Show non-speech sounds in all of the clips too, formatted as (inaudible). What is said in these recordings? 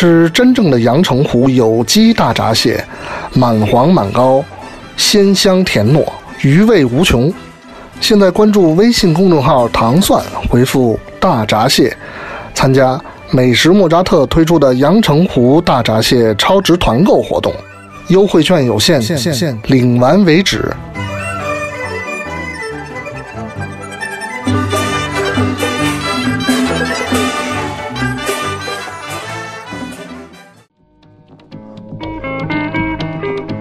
吃真正的阳澄湖有机大闸蟹，满黄满膏，鲜香甜糯，余味无穷。现在关注微信公众号“糖蒜”，回复“大闸蟹”，参加美食莫扎特推出的阳澄湖大闸蟹超值团购活动，优惠券有限，领完为止。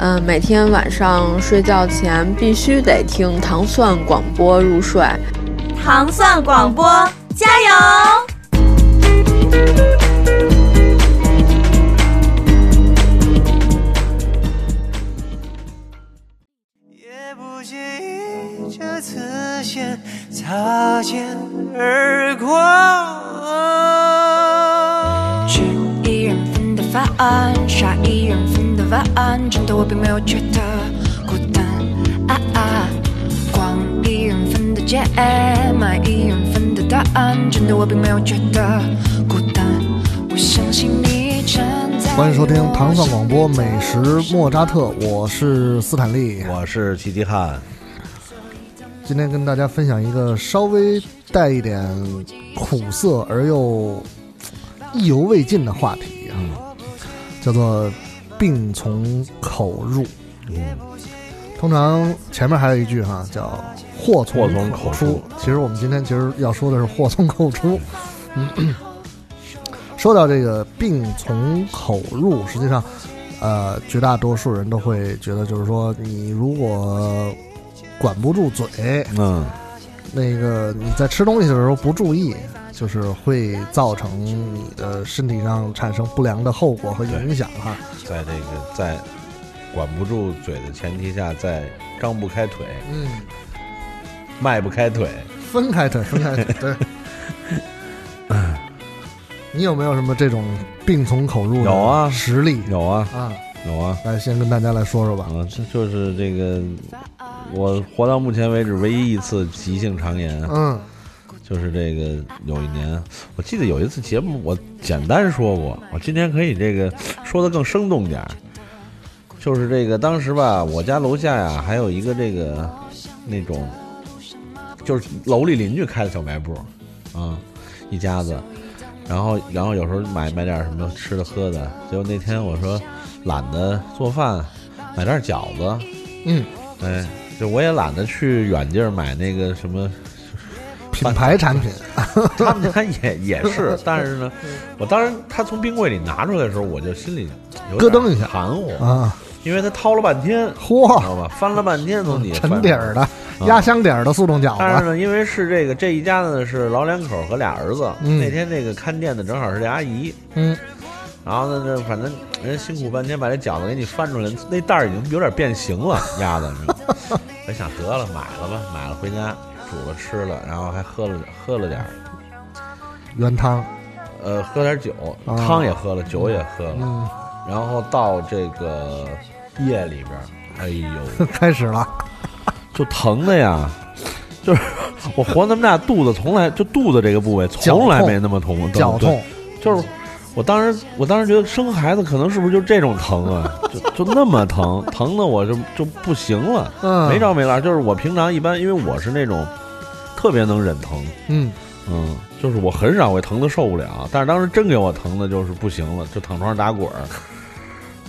嗯，每天晚上睡觉前必须得听糖蒜广播入睡。糖蒜广播，加油！也不介意这次先擦肩而过。吃一人份的饭，杀一人份的碗，真的我并没有觉得孤单。啊啊，逛一人份的街，买一人份的答案，真的我并没有觉得孤单。我相信你站在。欢迎收听糖蒜广播美食莫扎特，我是斯坦利，我是齐齐汉。今天跟大家分享一个稍微带一点苦涩而又意犹未尽的话题啊，叫做病从口入。嗯，通常前面还有一句哈，叫祸从口出。其实我们今天其实要说的是祸从口出。嗯说到这个病从口入，实际上，呃，绝大多数人都会觉得，就是说，你如果管不住嘴，嗯，那个你在吃东西的时候不注意，就是会造成你的身体上产生不良的后果和影响哈。在这个在管不住嘴的前提下，在张不开腿，嗯，迈不开腿，分开腿，分开腿，对。(laughs) 你有没有什么这种病从口入有啊实例？有啊啊有啊！来，先跟大家来说说吧。啊，这就是这个我活到目前为止唯一一次急性肠炎。嗯，就是这个有一年，我记得有一次节目我简单说过，我今天可以这个说的更生动点儿。就是这个当时吧，我家楼下呀还有一个这个那种，就是楼里邻居开的小卖部，啊，一家子。然后，然后有时候买买点什么吃的喝的。结果那天我说懒得做饭，买点饺子。嗯，哎，就我也懒得去远地儿买那个什么品牌产品。(laughs) 他们家也也是，(laughs) 但是呢，我当时他从冰柜里拿出来的时候，我就心里咯噔一下，含糊啊，因为他掏了半天，嚯，知道吧？翻了半天从底下沉底儿的。压箱底儿的速冻饺子，但是呢，因为是这个这一家呢是老两口和俩儿子，嗯、那天那个看店的正好是这阿姨，嗯，然后呢，这反正人辛苦半天把这饺子给你翻出来，那袋儿已经有点变形了，压的。我 (laughs) 想得了，买了吧，买了回家煮了吃了，然后还喝了喝了点儿。原汤，呃，喝点酒，啊、汤也喝了，酒也喝了，嗯、然后到这个夜里边，哎呦，(laughs) 开始了。就疼的呀，就是我活那么大，肚子从来就肚子这个部位 (laughs) 从来没那么痛，绞痛，就是我当时我当时觉得生孩子可能是不是就这种疼啊，(laughs) 就就那么疼，疼的我就就不行了，嗯，没招没落。就是我平常一般，因为我是那种特别能忍疼，嗯。嗯，就是我很少会疼的受不了，但是当时真给我疼的就是不行了，就躺床上打滚儿。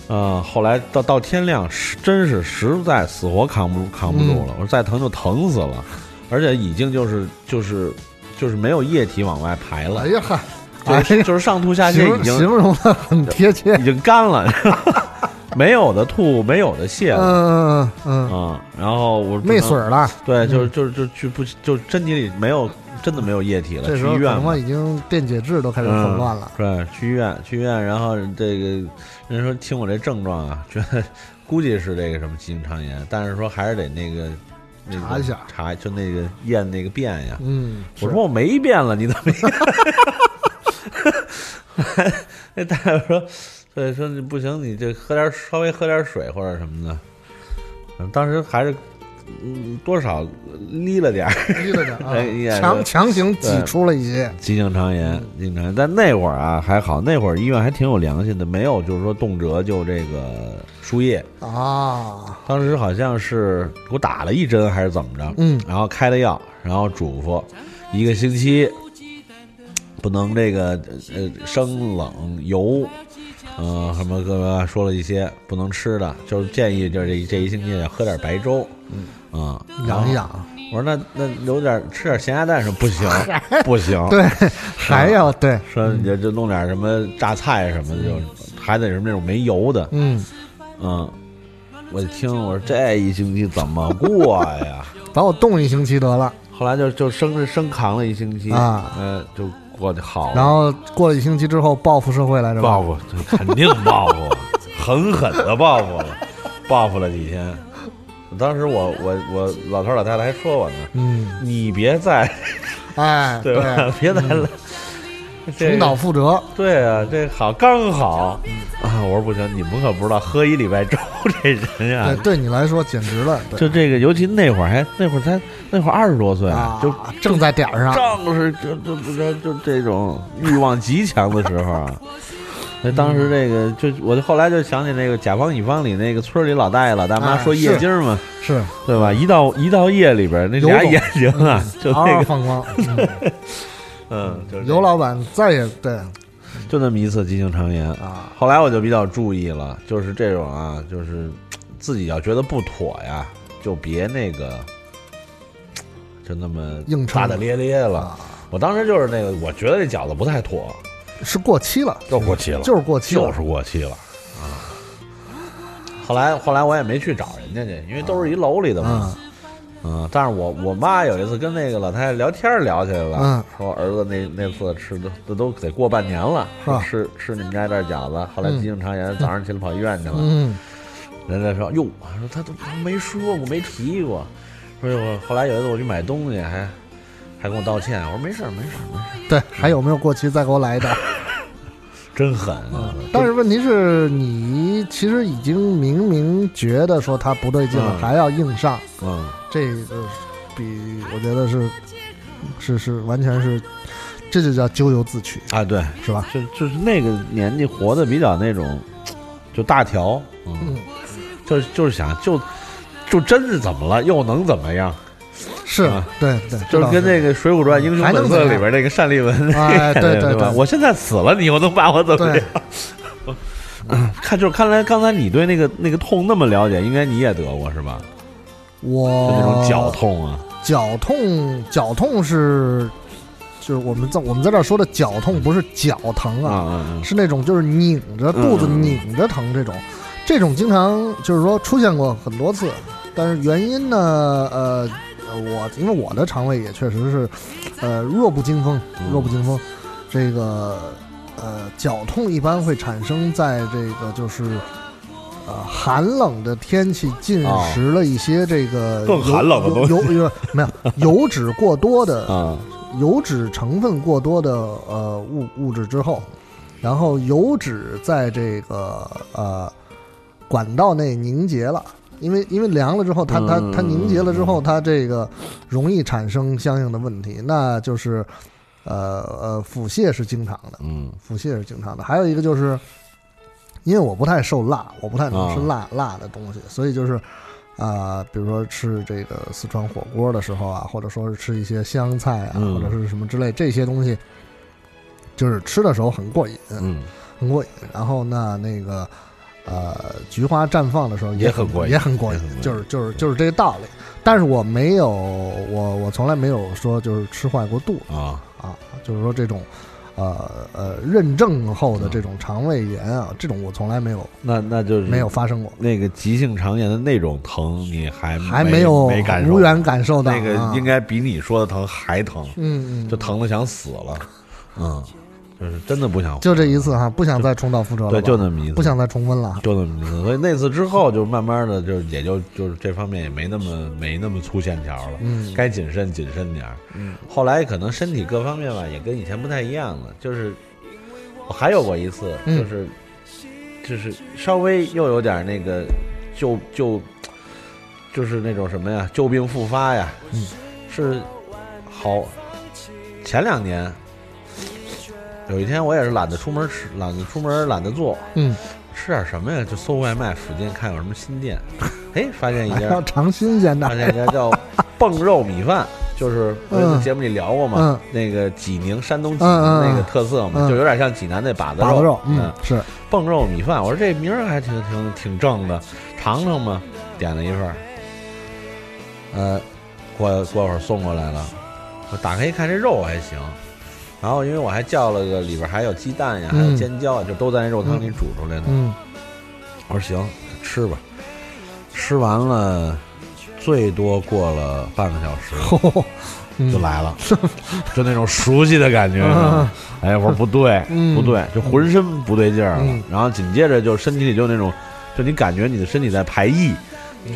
嗯，后来到到天亮，实真是实在死活扛不住扛不住了。嗯、我说再疼就疼死了，而且已经就是就是就是没有液体往外排了。哎呀哈，就是就是上吐下泻已经形容的很贴切，已经干了，没有的吐，没有的泻了。嗯嗯嗯，然后我没水了。对，就是就是就去不就身体里没有真的没有液体了，这时候可去医院已经电解质都开始混乱了。嗯。对，去医院，去医院，然后这个人说听我这症状啊，觉得估计是这个什么急性肠炎，但是说还是得那个。那个查一下，查就那个验那个便呀。嗯，我说我没便了，你怎么？(laughs) (laughs) (laughs) 那大夫说，对，说你不行，你这喝点稍微喝点水或者什么的。当时还是嗯多少离了点儿，离了点儿啊，(laughs) 强强行挤出了一些急性肠炎，急性肠炎。但那会儿啊还好，那会儿医院还挺有良心的，没有就是说动辄就这个输液啊。当时好像是给我打了一针还是怎么着，嗯，然后开了药，然后嘱咐一个星期不能这个呃生冷油。嗯，什么哥说了一些不能吃的，就是建议就是这这一星期要喝点白粥，嗯，养一养。我说那那有点吃点咸鸭蛋是不行，(laughs) 不行，对，还要对，说你就就弄点什么榨菜什么的，就还得是那种没油的，嗯嗯，我一听我说这一星期怎么过呀？(laughs) 把我冻一星期得了。后来就就生生扛了一星期啊，呃，就。过得好，然后过了一星期之后报复社会来着，报复肯定报复，(laughs) 狠狠的报复了，报复了几天。当时我我我老头老太太还说我呢，嗯，你别再，哎，(laughs) 对吧？别再了，重蹈覆辙。对啊，这好刚好啊！我说不行，你们可不知道，喝一礼拜粥这人呀，对你来说简直了。就这个，尤其那会儿还那会儿才那会儿二十多岁，就正在点儿上，正是就就就就这种欲望极强的时候啊。(laughs) 那当时这个就我就后来就想起那个甲方乙方里那个村里老大爷老大妈说夜经嘛，是对吧？一到一到夜里边那俩眼睛啊，就那个放光。(laughs) 嗯，就是尤老板再也对，就那么一次急性肠炎啊。后来我就比较注意了，就是这种啊，就是自己要觉得不妥呀，就别那个，就那么硬大大咧咧了。我当时就是那个，我觉得这饺子不太妥，是过期了，就过期了，就是过期，就是过期了啊。后来后来我也没去找人家去，因为都是一楼里的嘛。嗯，但是我我妈有一次跟那个老太太聊天聊起来了，嗯，说儿子那那次吃的都都得过半年了，吃吃你们家这饺子，后来急性肠炎，早上起来跑医院去了。嗯，人家说哟，说他都没说过没提过，说我后来有一次我去买东西，还还跟我道歉，我说没事没事没事。对，还有没有过期再给我来一袋？(laughs) 真狠啊！但是问题是你其实已经明明觉得说他不对劲了，还要硬上，嗯，这个比我觉得是是是完全是，这就叫咎由自取啊！对，是吧？就就是那个年纪活的比较那种，就大条，嗯，就是就是想就就真是怎么了，又能怎么样？是对对，就是跟那个《水浒传》英雄本色里边那个单立文，哎，对对吧？我现在死了，你又能把我怎么样？看，就是看来刚才你对那个那个痛那么了解，应该你也得过是吧？我就那种绞痛啊，脚痛，脚痛是就是我们在我们在这说的脚痛，不是脚疼啊，是那种就是拧着肚子拧着疼这种，这种经常就是说出现过很多次，但是原因呢，呃。我因为我的肠胃也确实是，呃，弱不禁风，弱不禁风。这个呃，绞痛一般会产生在这个就是呃寒冷的天气进食了一些这个更寒冷的东西，(laughs) 没有油脂过多的 (laughs) 啊，油脂成分过多的呃物物质之后，然后油脂在这个呃管道内凝结了。因为因为凉了之后，它它它凝结了之后，它这个容易产生相应的问题，那就是，呃呃，腹泻是经常的，嗯，腹泻是经常的。还有一个就是，因为我不太受辣，我不太能吃辣辣的东西，所以就是啊，比如说吃这个四川火锅的时候啊，或者说是吃一些香菜啊，或者是什么之类这些东西，就是吃的时候很过瘾，嗯，很过瘾。然后那那个。呃，菊花绽放的时候也很过瘾，也很过瘾，就是就是就是这个道理。但是我没有，我我从来没有说就是吃坏过肚啊。啊，就是说这种呃呃认证后的这种肠胃炎啊，这种我从来没有那那就是没有发生过。那个急性肠炎的那种疼，你还还没有没感受无缘感受到那个啊应该比你说的疼还疼，嗯嗯。就疼的想死了，嗯，就是真的不想就这一次哈，不想再重蹈覆辙了。对就那么一次不想再重温了。就那么一次，所以那次之后，就慢慢的，就也就就是这方面也没那么没那么粗线条了，嗯该谨慎谨慎点儿。嗯，后来可能身体各方面吧，也跟以前不太一样了。就是我还有过一次，嗯就是、就是稍微又有点那个旧旧，就是那种什么呀，旧病复发呀。嗯，是好前两年有一天我也是懒得出门吃，懒得出门，懒得做。嗯，吃点什么呀？就搜外卖，附近看有什么新店。(laughs) 哎，发现一家还要尝新鲜的发。现一家叫 (laughs) 蹦肉米饭，就是我在节目里聊过嘛，嗯那个济宁山东济宁那个特色嘛，嗯就有点像济南那把子把子肉，嗯嗯，，是蹦肉米饭。我说这名儿还挺挺挺正的，尝尝嘛，点了一份儿。呃，过过会儿送过来了，我打开一看，这肉还行。然后因为我还叫了个里边还有鸡蛋呀，还有嗯尖椒啊，就都在那肉汤里煮出来的。嗯。我说行，吃吧。吃完了，最多过了半个小时 (laughs) 嗯。就来了，(laughs) 就那种熟悉的感觉。嗯。哎，我说不对，(laughs) 嗯。不对，就浑身不对劲儿了。嗯。然后紧接着就身体里就那种，就你感觉你的身体在排异，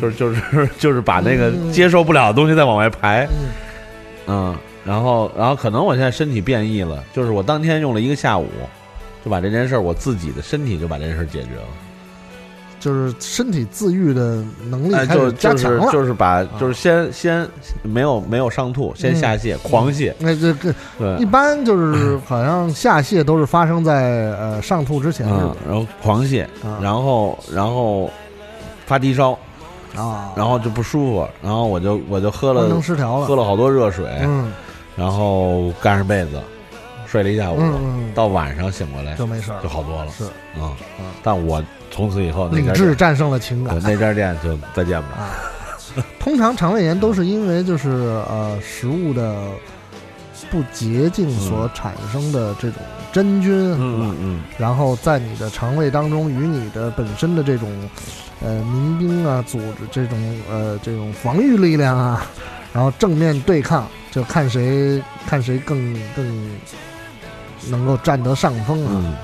就是就是就是把那个嗯。接受不了的东西再往外排。嗯。嗯，然后然后可能我现在身体变异了，就是我当天用了一个下午，就把这件事儿我自己的身体就把这件事儿解决了。就是身体自愈的能力哎，开就加强了。就是把就是先先没有没有上吐，先下泻，狂泻。那这个对。一般就是好像下泻都是发生在呃上吐之前是嗯吧，然后狂泻，然后然后发低烧，啊，然后就不舒服，然后我就我就喝了失调了。喝了好多热水，嗯然后盖上被子睡了一下午，到晚上醒过来就没事儿了。就好多了。是。嗯，但我从此以后那家店理智战胜了情感。对那家店就再见吧。通常肠胃炎都是因为就是呃食物的不洁净所产生的这种真菌，嗯嗯。然后在你的肠胃当中与你的本身的这种呃民兵啊组织这种呃这种防御力量啊，然后正面对抗，就看谁看谁更更能够占得上风啊。嗯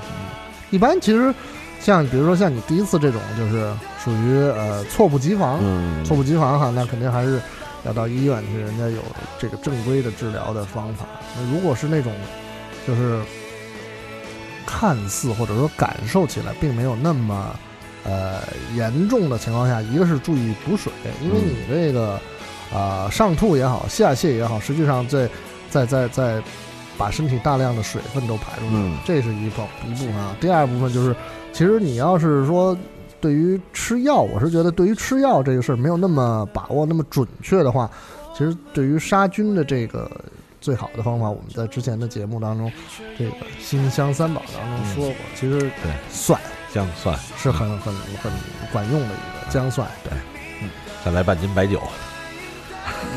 一般其实像比如说像你第一次这种，就是属于呃猝不及防，嗯猝不及防哈，那肯定还是要到医院去，人家有这个正规的治疗的方法。那如果是那种就是看似或者说感受起来并没有那么呃严重的情况下，一个是注意补水，因为嗯你这个啊、上吐也好，下泻也好，实际上在在在在把身体大量的水分都排出去，嗯。这是一部一部分啊。第二部分就是，其实你要是说对于吃药，我是觉得对于吃药这个事儿没有那么把握那么准确的话，其实对于杀菌的这个最好的方法，我们在之前的节目当中，这个新香三宝当中说过，其实对。蒜姜蒜。是很很很管用的一个姜蒜，对，嗯。再来半斤白酒。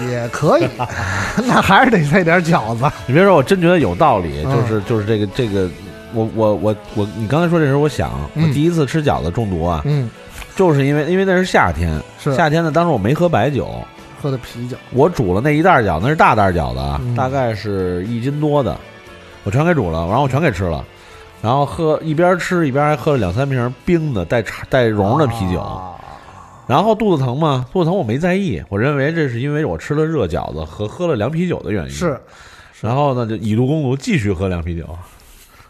也可以，(laughs) 那还是得配点饺子。你别说，我真觉得有道理，嗯。就是就是这个这个，我我我我，你刚才说这时候，我想，嗯。我第一次吃饺子中毒啊，嗯，就是因为因为那是夏天，是。夏天呢，当时我没喝白酒，喝的啤酒，我煮了那一袋饺子，那是大袋饺子啊，嗯。大概是一斤多的，我全给煮了，然后我全给吃了，然后喝一边吃一边还喝了两三瓶冰的带茶带蓉的啤酒。啊然后肚子疼吗？肚子疼我没在意，我认为这是因为我吃了热饺子和喝了凉啤酒的原因。是，然后呢就以毒攻毒，继续喝凉啤酒，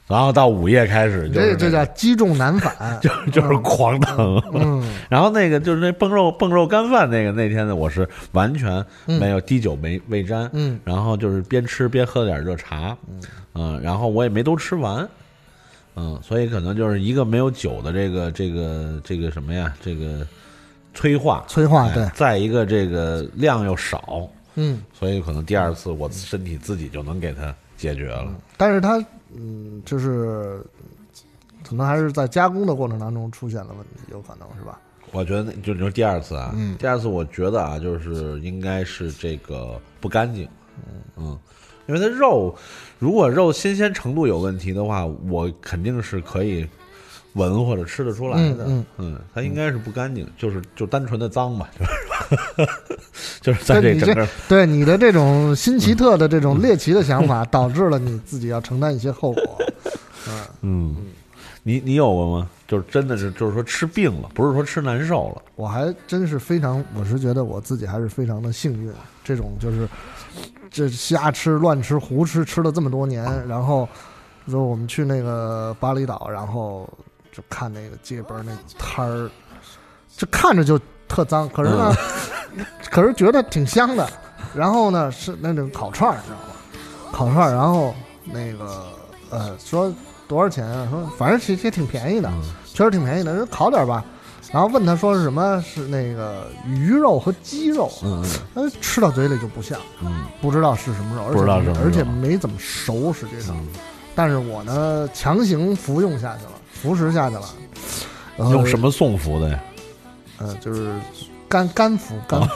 然后到午夜开始就是、这这叫积重难返，(laughs) 就就是狂疼。嗯，然后那个就是那蹦肉蹦肉干饭那个那天呢，我是完全没有滴酒没未沾，嗯，然后就是边吃边喝点热茶，嗯、然后我也没都吃完，嗯，所以可能就是一个没有酒的这个这个这个什么呀，这个催化哎催化对再一个这个量又少，嗯，所以可能第二次我身体自己就能给它解决了，但是它嗯，就是可能还是在加工的过程当中出现了问题，有可能是吧？我觉得那就你说第二次啊，嗯第二次我觉得啊，就是应该是这个不干净，嗯，因因为它肉如果肉新鲜程度有问题的话，我肯定是可以闻或者吃得出来的。嗯嗯它应该是不干净，就是就单纯的脏吧，就是 (laughs) 就是在这这整个对你的这种新奇特的这种猎奇的想法，导致了你自己要承担一些后果。嗯，嗯，你你有过吗？就是真的是就是说吃病了，不是说吃难受了。我还真是非常，我是觉得我自己还是非常的幸运。这种就是这瞎吃、乱吃、胡吃，吃了这么多年，然后说我们去那个巴厘岛，然后就看那个街边那摊儿，就看着就特脏，可是呢，(laughs) 可是觉得挺香的。然后呢，是那种烤串儿，你知道吗？烤串儿，然后那个呃说多少钱啊？说反正其实也挺便宜的，确实挺便宜的，说烤点儿吧。然后问他说是什么？是那个鱼肉和鸡肉，嗯他吃到嘴里就不像，嗯，不知道是什么肉，而且不知道是什么肉而且没怎么熟，实际上。但是我呢，强行服用下去了，服食下去了。呃用什么送服的呀？呃，就是干干服，干服，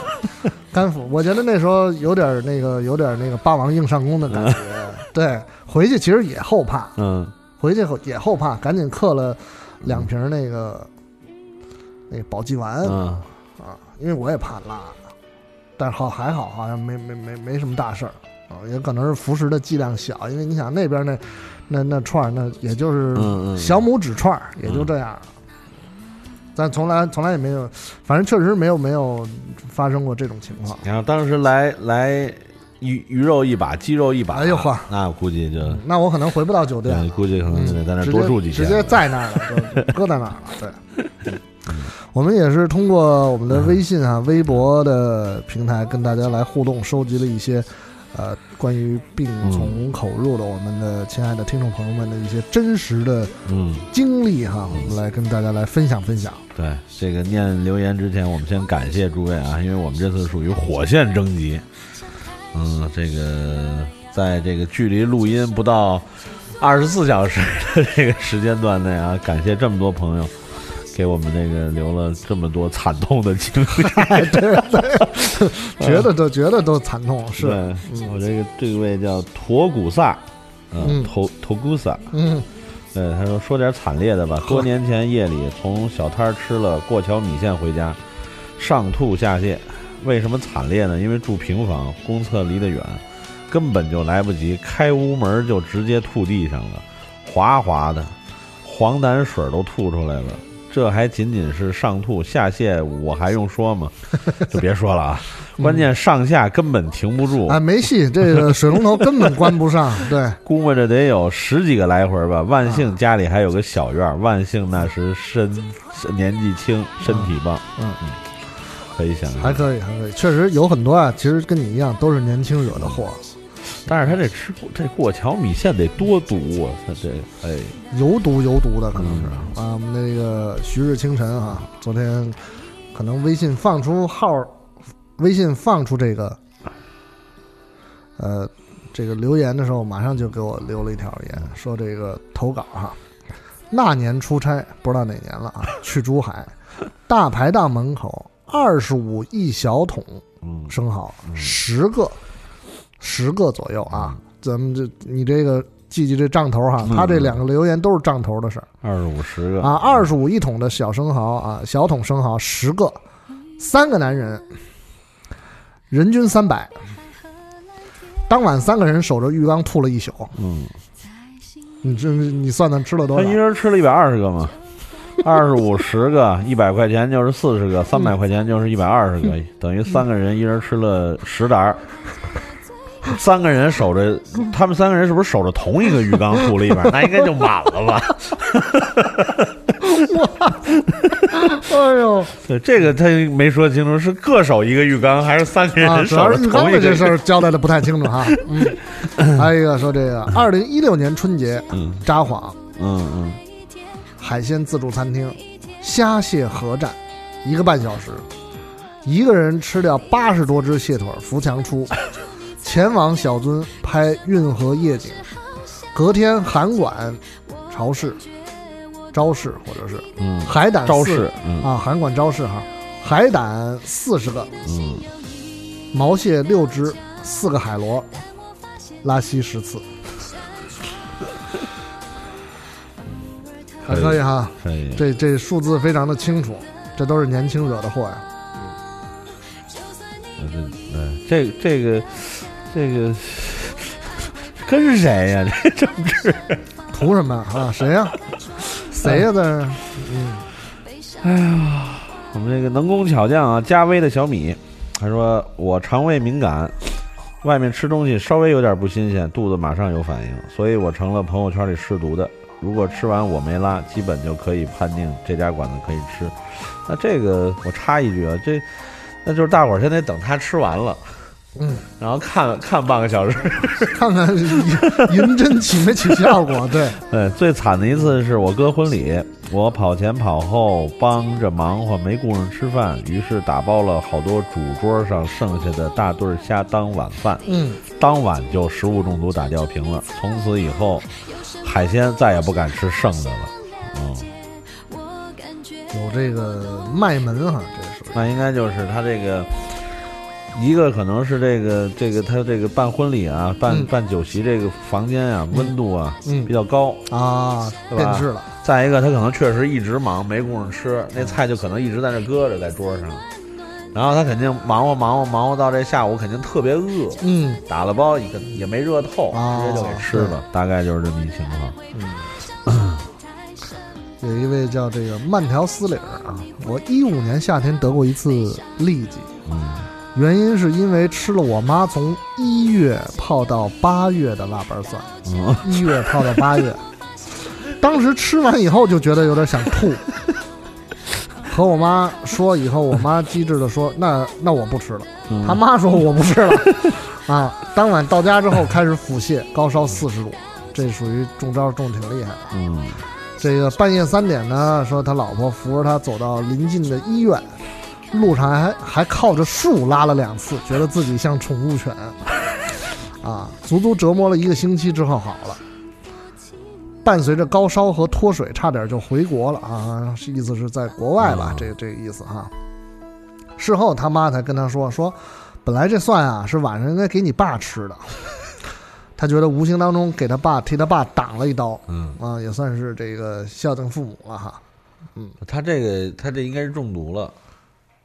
干服。我觉得那时候有点那个，有点那个霸王硬上弓的感觉。对，回去其实也后怕，嗯，回去后也后怕，赶紧刻了两瓶那个那个保济丸、啊啊，因为我也怕辣，但是好还好，好像没没没没什么大事儿啊，也可能是服食的剂量小，因为你想那边那那那串儿那也就是小拇指串儿，也就这样。但从来从来也没有，反正确实没有没有发生过这种情况。你看当时来来鱼鱼肉一把，鸡肉一把，哎呦呵那我估计就那我可能回不到酒店，了，估计可能就得在那儿多住几天。直接在那儿了，就搁在那儿了。对，(laughs) 我们也是通过我们的微信啊、微博的平台跟大家来互动，收集了一些呃关于病从口入的我们的亲爱的听众朋友们的一些真实的嗯。经历哈，我们来跟大家来分享分享。对这个念留言之前，我们先感谢诸位啊，因为我们这次属于火线征集，嗯，这个在这个距离录音不到二十四小时的这个时间段内啊，感谢这么多朋友给我们那个留了这么多惨痛的经历，对对，觉得都觉得都惨痛，是，我这个这位叫驼古萨，嗯嗯，驼驼古萨，嗯，对，他说说点惨烈的吧。多年前夜里从小摊吃了过桥米线回家，上吐下泻。为什么惨烈呢？因为住平房，公厕离得远，根本就来不及开屋门，就直接吐地上了，滑滑的，黄疸水都吐出来了。这还仅仅是上吐下泻，我还用说吗？(laughs) 就别说了啊！关键上下根本停不住，啊，没戏，这个水龙头根本关不上，(laughs) 对，估摸着得有十几个来回吧。万幸家里还有个小院儿，万幸那时身年纪轻，身体棒，嗯嗯，可以想象。还可以，还可以，确实有很多啊，其实跟你一样都是年轻惹的祸，但是他这吃这过桥米线得多毒啊！他这哎，有毒有毒的可能是、嗯啊。我们那个徐日清晨啊，昨天可能微信放出号，微信放出这个，呃，这个留言的时候，马上就给我留了一条言，说这个投稿哈、那年出差不知道哪年了啊，去珠海，大排档门口二十五一小桶嗯生蚝，十个，十个左右啊。咱们这你这个记记这账头哈，他这两个留言都是账头的事儿二十五十个啊。二十五一桶的小生蚝啊，小桶生蚝十个，三个男人，人均三百。当晚三个人守着浴缸吐了一宿，嗯，你这你算算吃了多少他一？人吃了一百二十个嘛，二十五十个，一百块钱就是四十个，三百块钱就是一百二十个，(laughs) 等于三个人一人吃了十打儿。(laughs) 三个人守着，他们三个人是不是守着同一个浴缸吐了一百？(laughs) 那应该就满了吧？哎呦，(laughs) 对，这个他没说清楚，是各守一个浴缸，还是三个啊，人主要守着是浴缸同一个？的这事儿交代的不太清楚哈。嗯，还有一个说这个二零一六年春节嗯札幌嗯嗯，海鲜自助餐厅虾蟹合战一个半小时，一个人吃掉八十多只蟹腿扶墙出，前往小樽拍运河夜景，隔天函馆朝市。昭市或者是嗯海胆昭市嗯啊，函馆招市哈，海胆四十个，嗯，毛蟹六只，四个海螺，拉稀十次，(laughs) 还可以哈，可以，这这数字非常的清楚，这都是年轻惹的祸呀。嗯，这这个这个跟谁呀？(laughs) 这政治图什么啊？谁呀？(laughs) 谁呀？在这？嗯，哎呀，我们这个能工巧匠啊，加威的小米，他说我肠胃敏感，外面吃东西稍微有点不新鲜，肚子马上有反应，所以我成了朋友圈里试毒的。如果吃完我没拉，基本就可以判定这家馆子可以吃。那这个我插一句啊，这那就是大伙儿现在等他吃完了。嗯，然后看看半个小时，(laughs) 看看银针起没起效果？(laughs) 对对，最惨的一次是我哥婚礼，我跑前跑后帮着忙活，没顾上吃饭，于是打包了好多主桌上剩下的大对虾当晚饭。嗯，当晚就食物中毒打吊瓶了，从此以后海鲜再也不敢吃剩的了。嗯，有这个卖门哈，这是那应该就是他这个。一个可能是这个这个他这个办婚礼啊，办办酒席这个房间啊，温度啊比较高啊，变质了。再一个，他可能确实一直忙，没工夫吃，那菜就可能一直在那搁着在桌上。然后他肯定忙活忙活忙活到这下午，肯定特别饿。嗯，打了包也也没热透，直接就给吃了。大概就是这么一情况。嗯，有一位叫这个慢条斯理儿啊，我一五年夏天得过一次痢疾。嗯。原因是因为吃了我妈从一月泡到八月的腊八蒜，一月泡到八月，当时吃完以后就觉得有点想吐，和我妈说以后，我妈机智的说：“那那我不吃了。”他妈说：“我不吃了。(laughs) ”啊，当晚到家之后开始腹泻，高烧四十度，这属于中招中挺厉害的。嗯，这个半夜三点呢，说他老婆扶着他走到临近的医院。路上还还靠着树拉了两次，觉得自己像宠物犬，啊，足足折磨了一个星期之后好了。伴随着高烧和脱水，差点就回国了啊，意思是在国外吧，这这个意思哈。事后他妈才跟他说说，本来这蒜啊是晚上应该给你爸吃的，(laughs) 他觉得无形当中给他爸替他爸挡了一刀，嗯啊，也算是这个孝敬父母了哈。嗯，他这个他这应该是中毒了。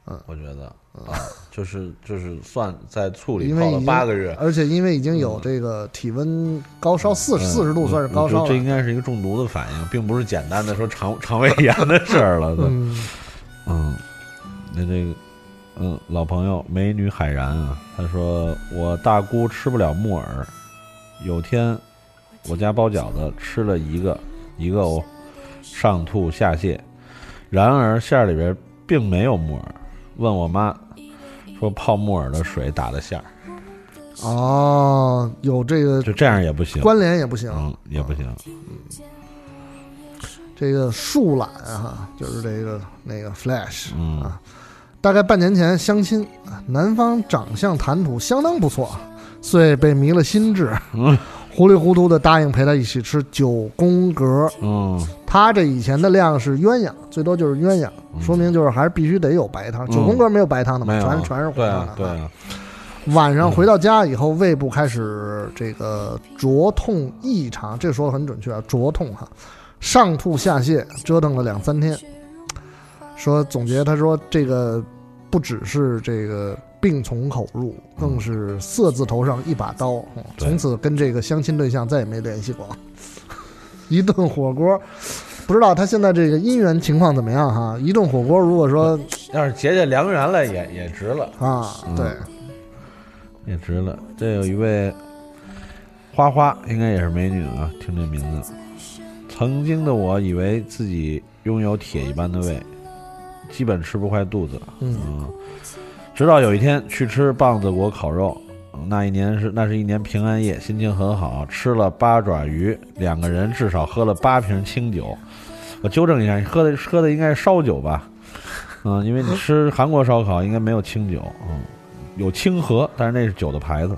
嗯，我觉得啊，就是就是算在醋里泡了八个月，而且因为已经有这个体温高烧四四十度，算是高烧了。这应该是一个中毒的反应，并不是简单的说肠肠胃炎的事儿了。(laughs) 嗯，嗯，那这个嗯，老朋友美女海然啊，她说我大姑吃不了木耳，有天我家包饺子吃了一个一个哦，上吐下泻，然而馅儿里边并没有木耳。问我妈，说泡木耳的水打的馅儿，哦，有这个就这样也不行，关联也不行，也不行。嗯，这个树懒啊，就是这个那个 flash 啊，大概半年前相亲，男方长相谈吐相当不错，遂被迷了心智。嗯。糊里糊涂的答应陪他一起吃九宫格。嗯，他这以前的量是鸳鸯，最多就是鸳鸯，说明就是还是必须得有白汤。九宫格没有白汤的嘛，全全是红汤的。对，晚上回到家以后，胃部开始这个灼痛异常，这说的很准确啊，灼痛哈，上吐下泻，折腾了两三天。说总结，他说这个不只是这个。病从口入，更是色字头上一把刀。从此跟这个相亲对象再也没联系过。(laughs) 一顿火锅，不知道他现在这个姻缘情况怎么样哈？一顿火锅，如果说要是结结良缘了，也也值了啊。对，也值了。这有一位花花，应该也是美女啊。听这名字，曾经的我以为自己拥有铁一般的胃，基本吃不坏肚子。嗯。直到有一天去吃棒子国烤肉，那一年是那是一年平安夜，心情很好，吃了八爪鱼，两个人至少喝了八瓶清酒。我纠正一下，你喝的喝的应该是烧酒吧？嗯，因为你吃韩国烧烤应该没有清酒，嗯，有清河，但是那是酒的牌子。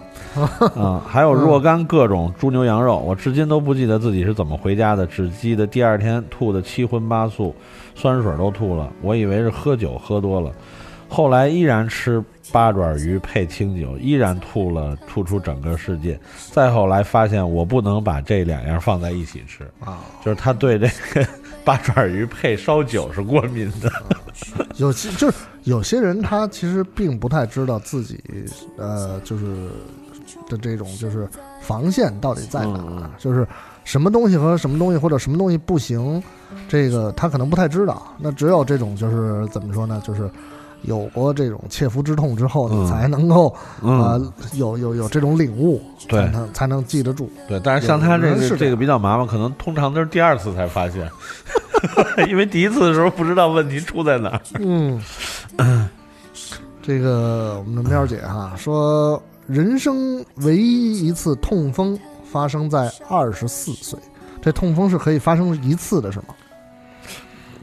嗯，还有若干各种猪牛羊肉，我至今都不记得自己是怎么回家的，只记得第二天吐的七荤八素，酸水都吐了。我以为是喝酒喝多了。后来依然吃八爪鱼配清酒，依然吐了，吐出整个世界。再后来发现我不能把这两样放在一起吃啊，就是他对这个八爪鱼配烧酒是过敏的。(laughs) 有些就是有些人他其实并不太知道自己呃就是的这种就是防线到底在哪儿，就是什么东西和什么东西或者什么东西不行，这个他可能不太知道。那只有这种就是怎么说呢，就是。有过这种切肤之痛之后，你才能够啊有有有这种领悟，对，才能记得住。对，但是像他这个这个比较麻烦，可能通常都是第二次才发现，(laughs) 因为第一次的时候不知道问题出在哪儿。嗯，这个我们的喵姐哈说，人生唯一一次痛风发生在二十四岁，这痛风是可以发生一次的，是吗？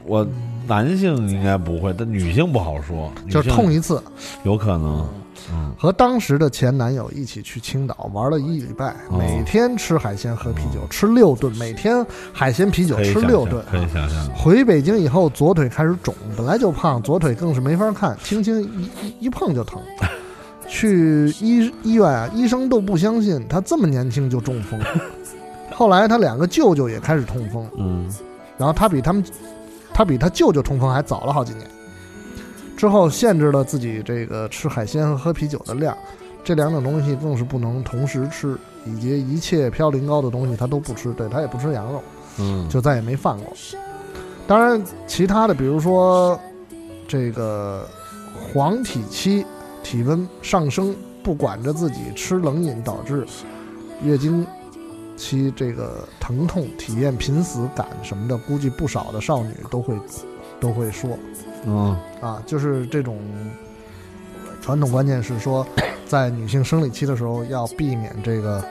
我。男性应该不会，但女性不好说，就痛一次，有可能。嗯，和当时的前男友一起去青岛玩了一礼拜，每天吃海鲜喝啤酒，吃六顿，每天海鲜啤酒吃六顿，可以想象。回北京以后，左腿开始肿，本来就胖，左腿更是没法看，轻轻一一一碰就疼。(laughs) 去医医院啊，医生都不相信他这么年轻就中风。(laughs) 后来他两个舅舅也开始痛风，嗯，然后他比他们。他比他舅舅痛风还早了好几年，之后限制了自己这个吃海鲜和喝啤酒的量，这两种东西更是不能同时吃，以及一切嘌呤高的东西他都不吃，对他也不吃羊肉，嗯，就再也没犯过。当然，其他的比如说这个黄体期体温上升，不管着自己吃冷饮导致月经。其这个疼痛、体验濒死感什么的，估计不少的少女都会都会说，嗯。啊，就是这种传统观念是说，(coughs) 在女性生理期的时候要避免这个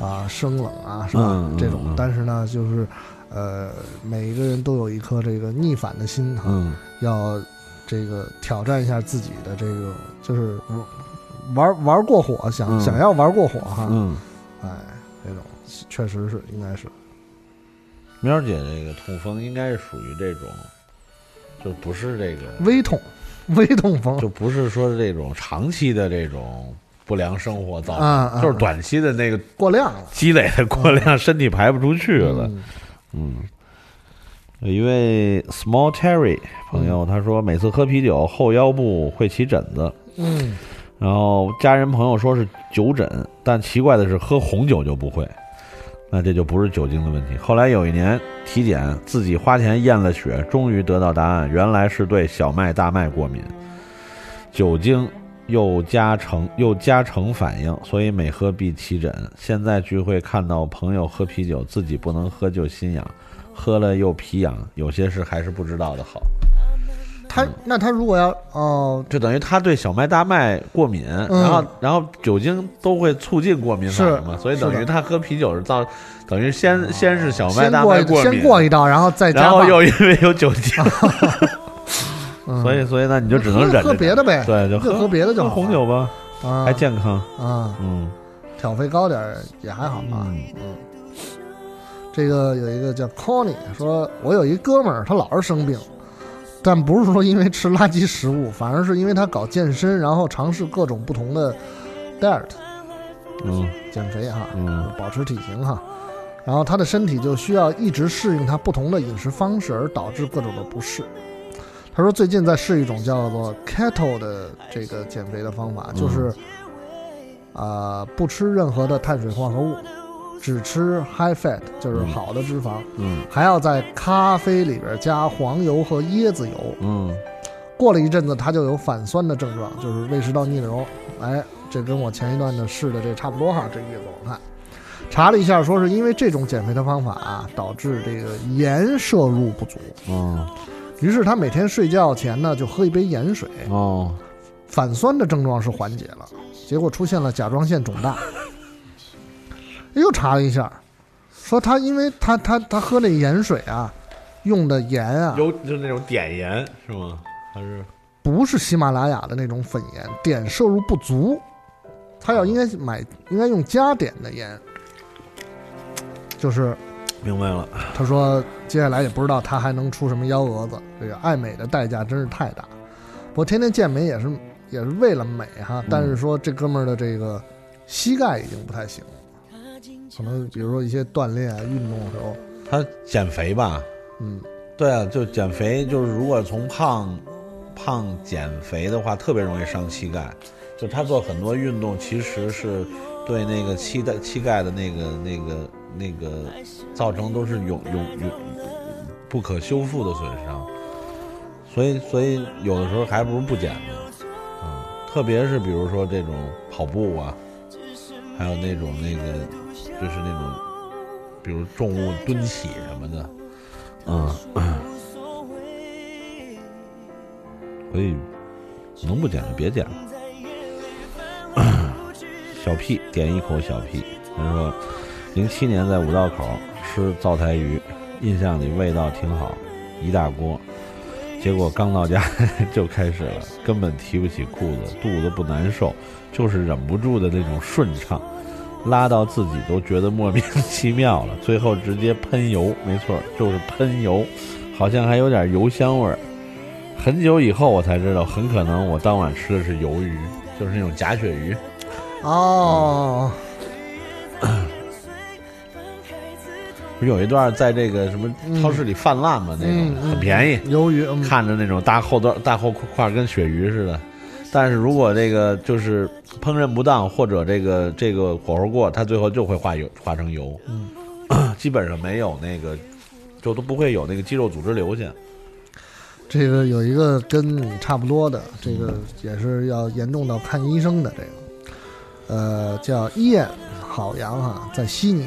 啊生冷啊，是吧？这种，但是呢，就是呃，每一个人都有一颗这个逆反的心哈，要这个挑战一下自己的这个，就是玩玩过火，想想要玩过火哈，嗯，哎，这种。确实是，应该是。喵姐这个痛风应该是属于这种，就不是这个微痛，微痛风，就不是说这种长期的这种不良生活造成，就是短期的那个过量了积累的过量，身体排不出去了。嗯，有一位 Small Terry 朋友他说，每次喝啤酒后腰部会起疹子。嗯，然后家人朋友说是酒疹，但奇怪的是喝红酒就不会。那这就不是酒精的问题。后来有一年体检，自己花钱验了血，终于得到答案，原来是对小麦、大麦过敏，酒精又加成又加成反应，所以每喝必起疹。现在聚会看到朋友喝啤酒，自己不能喝就心痒，喝了又皮痒，有些事还是不知道的好。他那他如果要哦，就等于他对小麦大麦过敏，然后然后酒精都会促进过敏反应嘛，所以等于他喝啤酒是造，等于先先是小麦大麦过敏，先过一道，然后再然后又因为有酒精，(laughs) 所以所以那你就只能忍喝别的呗，对，就喝别的就红酒吧，还健康。啊，嗯，挑费高点也还好吧，嗯，这个有一个叫 Connie 说，我有一哥们儿，他老是生病。但不是说因为吃垃圾食物，(laughs) 反而是因为他搞健身，然后尝试各种不同的 diet，嗯，减肥哈，嗯，保持体型哈，然后他的身体就需要一直适应他不同的饮食方式，而导致各种的不适。他说最近在试一种叫做 keto 的这个减肥的方法，就是啊不吃任何的碳水化合物。只吃 high fat 就是好的脂肪，嗯，还要在咖啡里边加黄油和椰子油，嗯，过了一阵子他就有反酸的症状，就是胃食道逆流，哎，这跟我前一段的试的这差不多哈，这意思我看，查了一下，说是因为这种减肥的方法啊，导致这个盐摄入不足，嗯，于是他每天睡觉前呢就喝一杯盐水，哦，反酸的症状是缓解了，结果出现了甲状腺肿大。又查了一下，说他因为他他他喝那盐水啊，用的盐啊，有就那种碘盐是吗？还是不是喜马拉雅的那种粉盐？碘摄入不足，他要应该买应该用加碘的盐。就是明白了。他说接下来也不知道他还能出什么幺蛾子。这个爱美的代价真是太大。不过天天健美也是也是为了美哈，但是说这哥们儿的这个膝盖已经不太行了，可能比如说一些锻炼啊、运动的时候，他减肥吧，嗯，对啊，就减肥，就是如果从胖胖减肥的话，特别容易伤膝盖。就他做很多运动，其实是对那个膝盖膝盖的那个那个那个造成都是永永永不可修复的损伤。所以所以有的时候还不如不减呢，嗯，特别是比如说这种跑步啊，还有那种那个就是那种比如重物蹲起什么的。嗯，(clears throat) 所以能不减就别减了。小 P 点一口小 P，他说，零七年在五道口吃灶台鱼，印象里味道挺好，一大锅，结果刚到家 (laughs) 就开始了，根本提不起裤子，肚子不难受，就是忍不住的那种顺畅。拉到自己都觉得莫名其妙了，最后直接喷油，没错，就是喷油，好像还有点油香味儿。很久以后我才知道，很可能我当晚吃的是鱿鱼，就是那种假鳕鱼。哦，不是有一段在这个什么超市里泛滥嘛，那种很便宜，鱿鱼，看着那种大厚段大厚块跟鳕鱼似的。但是如果这个就是烹饪不当，或者这个这个火候过，它最后就会化油化成油，嗯，(coughs) 基本上没有那个，就都不会有那个肌肉组织留下。这个有一个跟你差不多的，这个也是要严重到看医生的，这个，呃，叫燕好阳哈，在悉尼，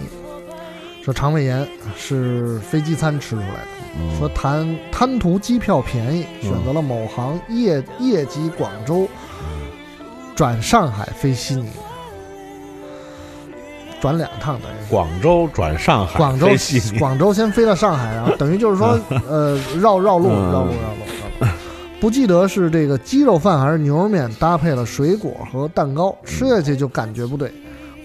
说肠胃炎是飞机餐吃出来的。说贪贪图机票便宜，选择了某航夜夜机广州转上海飞悉尼，转两趟等于。广州转上海，广州悉尼，广州先飞到上海，然 (laughs) 后等于就是说，呃，绕绕路绕路，绕路，绕路。不记得是这个鸡肉饭还是牛肉面搭配了水果和蛋糕，吃下去就感觉不对，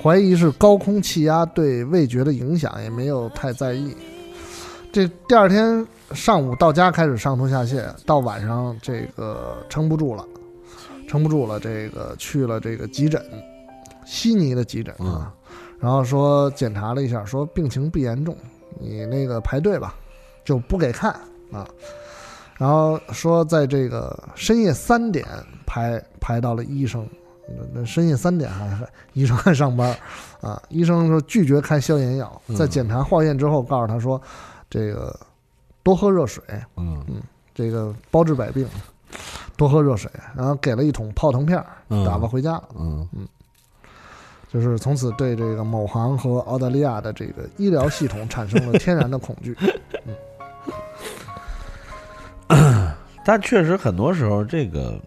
怀疑是高空气压对味觉的影响，也没有太在意。这第二天上午到家开始上吐下泻，到晚上这个撑不住了，撑不住。了，这个去了这个急诊，悉尼的急诊啊，然后说检查了一下，说病情不严重，你那个排队吧，就不给看啊，然后说在这个深夜三点排排到了医生，那深夜三点还还医生还上班啊，医生说拒绝开消炎药，在检查化验之后告诉他说。这个多喝热水，嗯。嗯，这个包治百病，多喝热水，然后给了一桶泡腾片打发回家了，嗯。嗯，就是从此对这个某行和澳大利亚的这个医疗系统产生了天然的恐惧，嗯，但确实很多时候，这个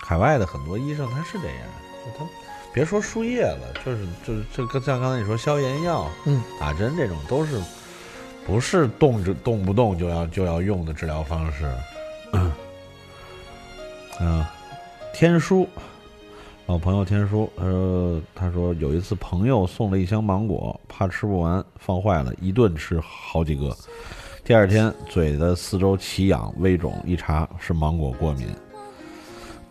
海外的很多医生他是这样，他。别说输液了，就是就是这个像刚才你说消炎药，嗯，打针这种都是不是动着动不动就要就要用的治疗方式。嗯，天书，老朋友天书，他说他说有一次朋友送了一箱芒果，怕吃不完放坏了，一顿吃好几个，第二天嘴的四周奇痒微肿，一查是芒果过敏。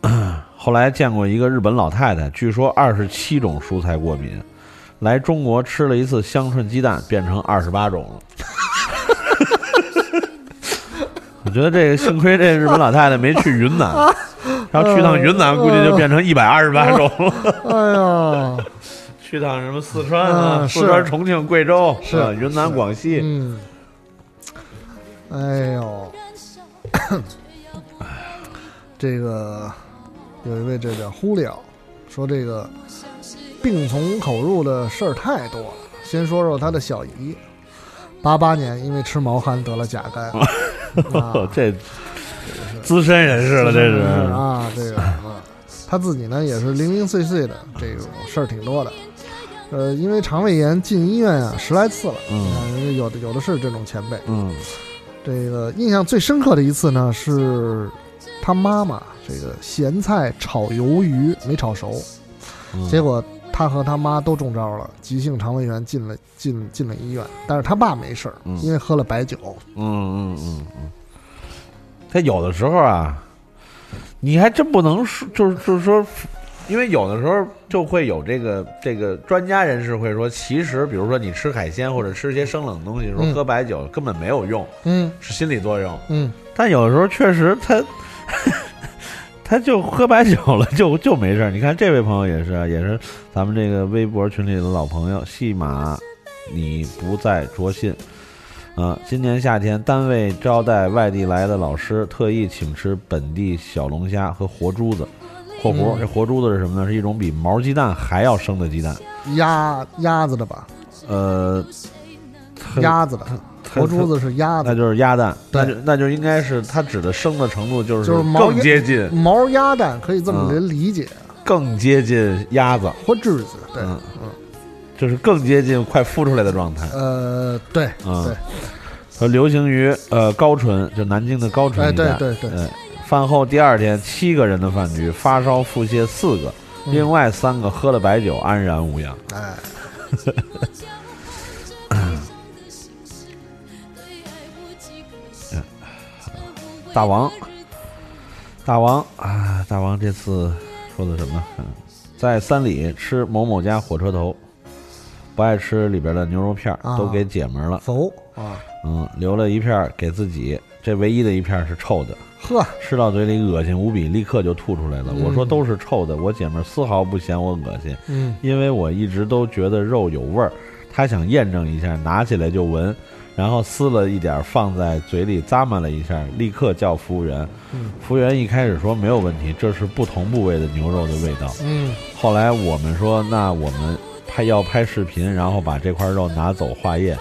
(clears throat) 后来见过一个日本老太太，据说二十七种蔬菜过敏，来中国吃了一次香椿鸡蛋，变成二十八种了。我觉得这个幸亏这日本老太太没去云南，(laughs) 要去趟云南，估计就变成一百二十八种了。(laughs) 哎呀，去趟什么四川啊，四川、重庆、贵州是云南、广西。嗯，哎呦，(coughs) 这个。有一位这叫呼里奥，说这个病从口入的事儿太多了。先说说他的小姨，八八年因为吃毛蚶得了甲肝。(laughs) 这资深人士了，这是啊，这个啊，他自己呢也是零零碎碎的这种事儿挺多的。呃，因为肠胃炎进医院啊十来次了，嗯，有的有的是这种前辈，嗯，这个印象最深刻的一次呢是他妈妈。这个咸菜炒鱿鱼没炒熟，结果他和他妈都中招了，急性肠胃炎进了进进了医院，但是他爸没事儿，因为喝了白酒。嗯嗯嗯嗯，他有的时候啊，你还真不能说，就是就是说，因为有的时候就会有这个这个专家人士会说，其实比如说你吃海鲜或者吃一些生冷东西的时候，嗯喝白酒根本没有用，嗯是心理作用。嗯，但有的时候确实他他就喝白酒了，(laughs) 就就没事儿。你看这位朋友也是啊，也是咱们这个微博群里的老朋友，戏码你不再着信。啊，今年夏天单位招待外地来的老师，特意请吃本地小龙虾和活珠子。（括弧嗯这活珠子是什么呢？是一种比毛鸡蛋还要生的鸡蛋。鸭鸭子的吧，呃，鸭子的，活珠子是鸭子，那就是鸭蛋，那就那就应该是它指的生的程度，就是就是更接近毛鸭蛋，可以这么嗯理解，更接近鸭子，或稚子，对，嗯嗯，就是更接近快孵出来的状态。呃，对嗯对，和流行于呃高淳，就南京的高淳哎一带。对对对呃饭后第二天，七个人的饭局，发烧腹泻四个，嗯另外三个喝了白酒，安然无恙。(laughs) 哎，(laughs) 大王，大王啊，大王这次说的什么？嗯，在三里吃某某家火车头，不爱吃里边的牛肉片都给姐们儿了。走啊，嗯，留了一片儿给自己，这唯一的一片儿是臭的，呵，吃到嘴里恶心无比，立刻就吐出来了。嗯我说都是臭的，我姐们儿丝毫不嫌我恶心，嗯因为我一直都觉得肉有味儿，她想验证一下，拿起来就闻，然后撕了一点儿放在嘴里咂摸了一下，立刻叫服务员。嗯服务员一开始说没有问题，这是不同部位的牛肉的味道。嗯后来我们说，那我们拍要拍视频，然后把这块肉拿走化验，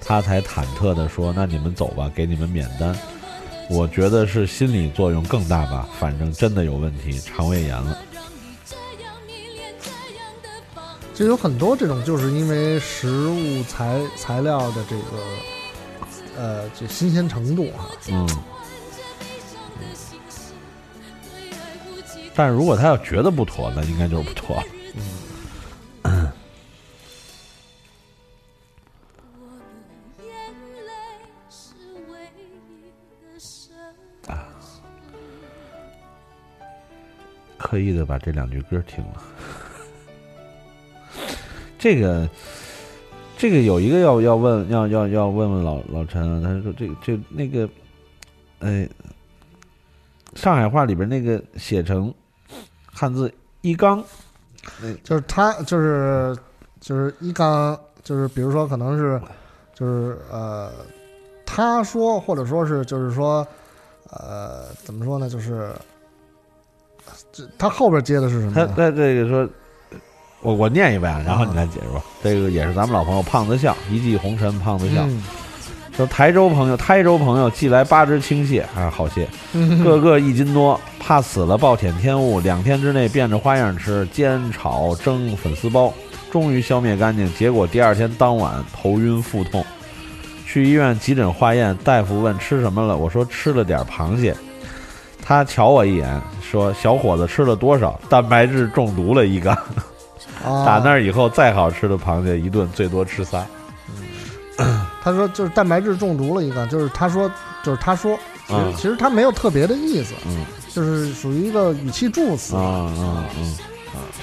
他才忐忑地说：“那你们走吧，给你们免单。”我觉得是心理作用更大吧，反正真的有问题，肠胃炎了。就有很多这种，就是因为食物材材料的这个呃，这新鲜程度哈、嗯。但是如果他要觉得不妥，那应该就是不妥。嗯。啊，刻意的把这两句歌听了。(laughs) 这个，这个有一个要要问要要要问问老老陈啊，他说这个这那个，哎，上海话里边那个写成汉字一缸，就是他就是就是一刚就是比如说可能是就是呃，他说或者说是就是说呃怎么说呢就是这他后边接的是什么他？他在这个说，我我念一遍啊，然后你来解释吧。这个也是咱们老朋友胖子笑，一骑红尘胖子笑。嗯说台州朋友，台州朋友寄来八只青蟹啊，好蟹，个个一斤多，怕死了暴殄天物，两天之内变着花样吃，煎、炒、蒸、粉丝包，终于消灭干净。结果第二天当晚头晕腹痛，去医院急诊化验，大夫问吃什么了，我说吃了点螃蟹。他瞧我一眼，说：“小伙子吃了多少？蛋白质中毒了一缸。啊打那儿以后，再好吃的螃蟹，一顿最多吃仨。他说就是蛋白质中毒了一个，就是他说就是他说，其实、嗯其实他没有特别的意思，嗯，就是属于一个语气助词啊啊嗯，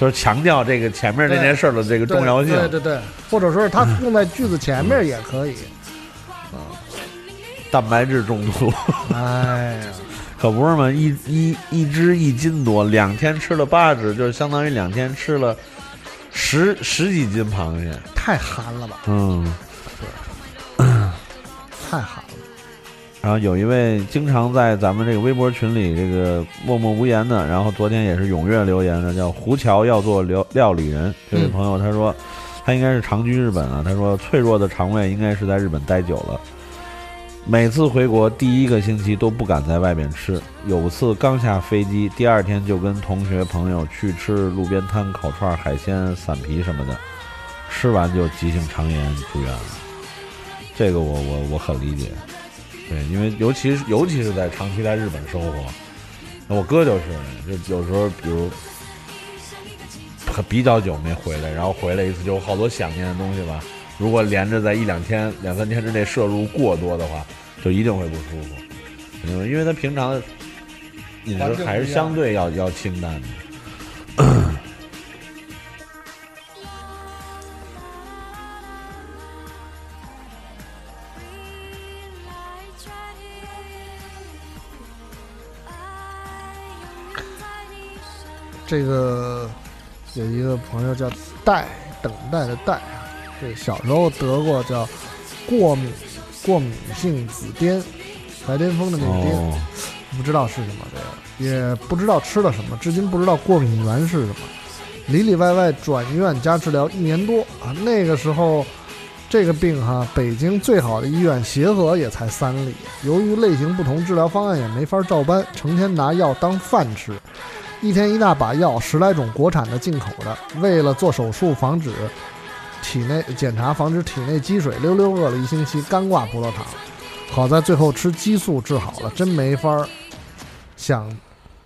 就是强调这个前面这件事儿的这个重要性。对对对，或者说是他用在句子前面也可以。蛋白质中毒，哎呀，可不是嘛，一一一只一斤多，两天吃了八只，就是相当于两天吃了十十几斤螃蟹。太寒了吧？嗯，太寒了。然后有一位经常在咱们这个微博群里这个默默无言的，然后昨天也是踊跃留言的，叫胡桥要做料料理人这位朋友，他说他应该是长居日本啊，他说脆弱的肠胃应该是在日本待久了。每次回国第一个星期都不敢在外面吃，有次刚下飞机，第二天就跟同学朋友去吃路边摊烤串、海鲜、散皮什么的，吃完就急性肠炎住院了。这个我我我很理解，对，因为尤其是尤其是在长期在日本生活，我哥就是，就有时候比如比较久没回来，然后回来一次就好多想念的东西吧。如果连着在一两天、两三天之内摄入过多的话，就一定会不舒服。嗯，因为他平常饮食还是相对要要清淡的。这个有一个朋友叫待，等待的待啊，这小时候得过叫过敏过敏性紫癜，白癜风的那个癜，哦，不知道是什么，这个也不知道吃了什么，至今不知道过敏源是什么，里里外外转院加治疗一年多啊，那个时候。这个病哈，北京最好的医院协和也才三里，由于类型不同，治疗方案也没法照搬，成天拿药当饭吃，一天一大把药，十来种国产的、进口的。为了做手术防止体内检查，防止体内积水，溜溜饿了一星期，干挂葡萄糖。好在最后吃激素治好了，真没法儿想，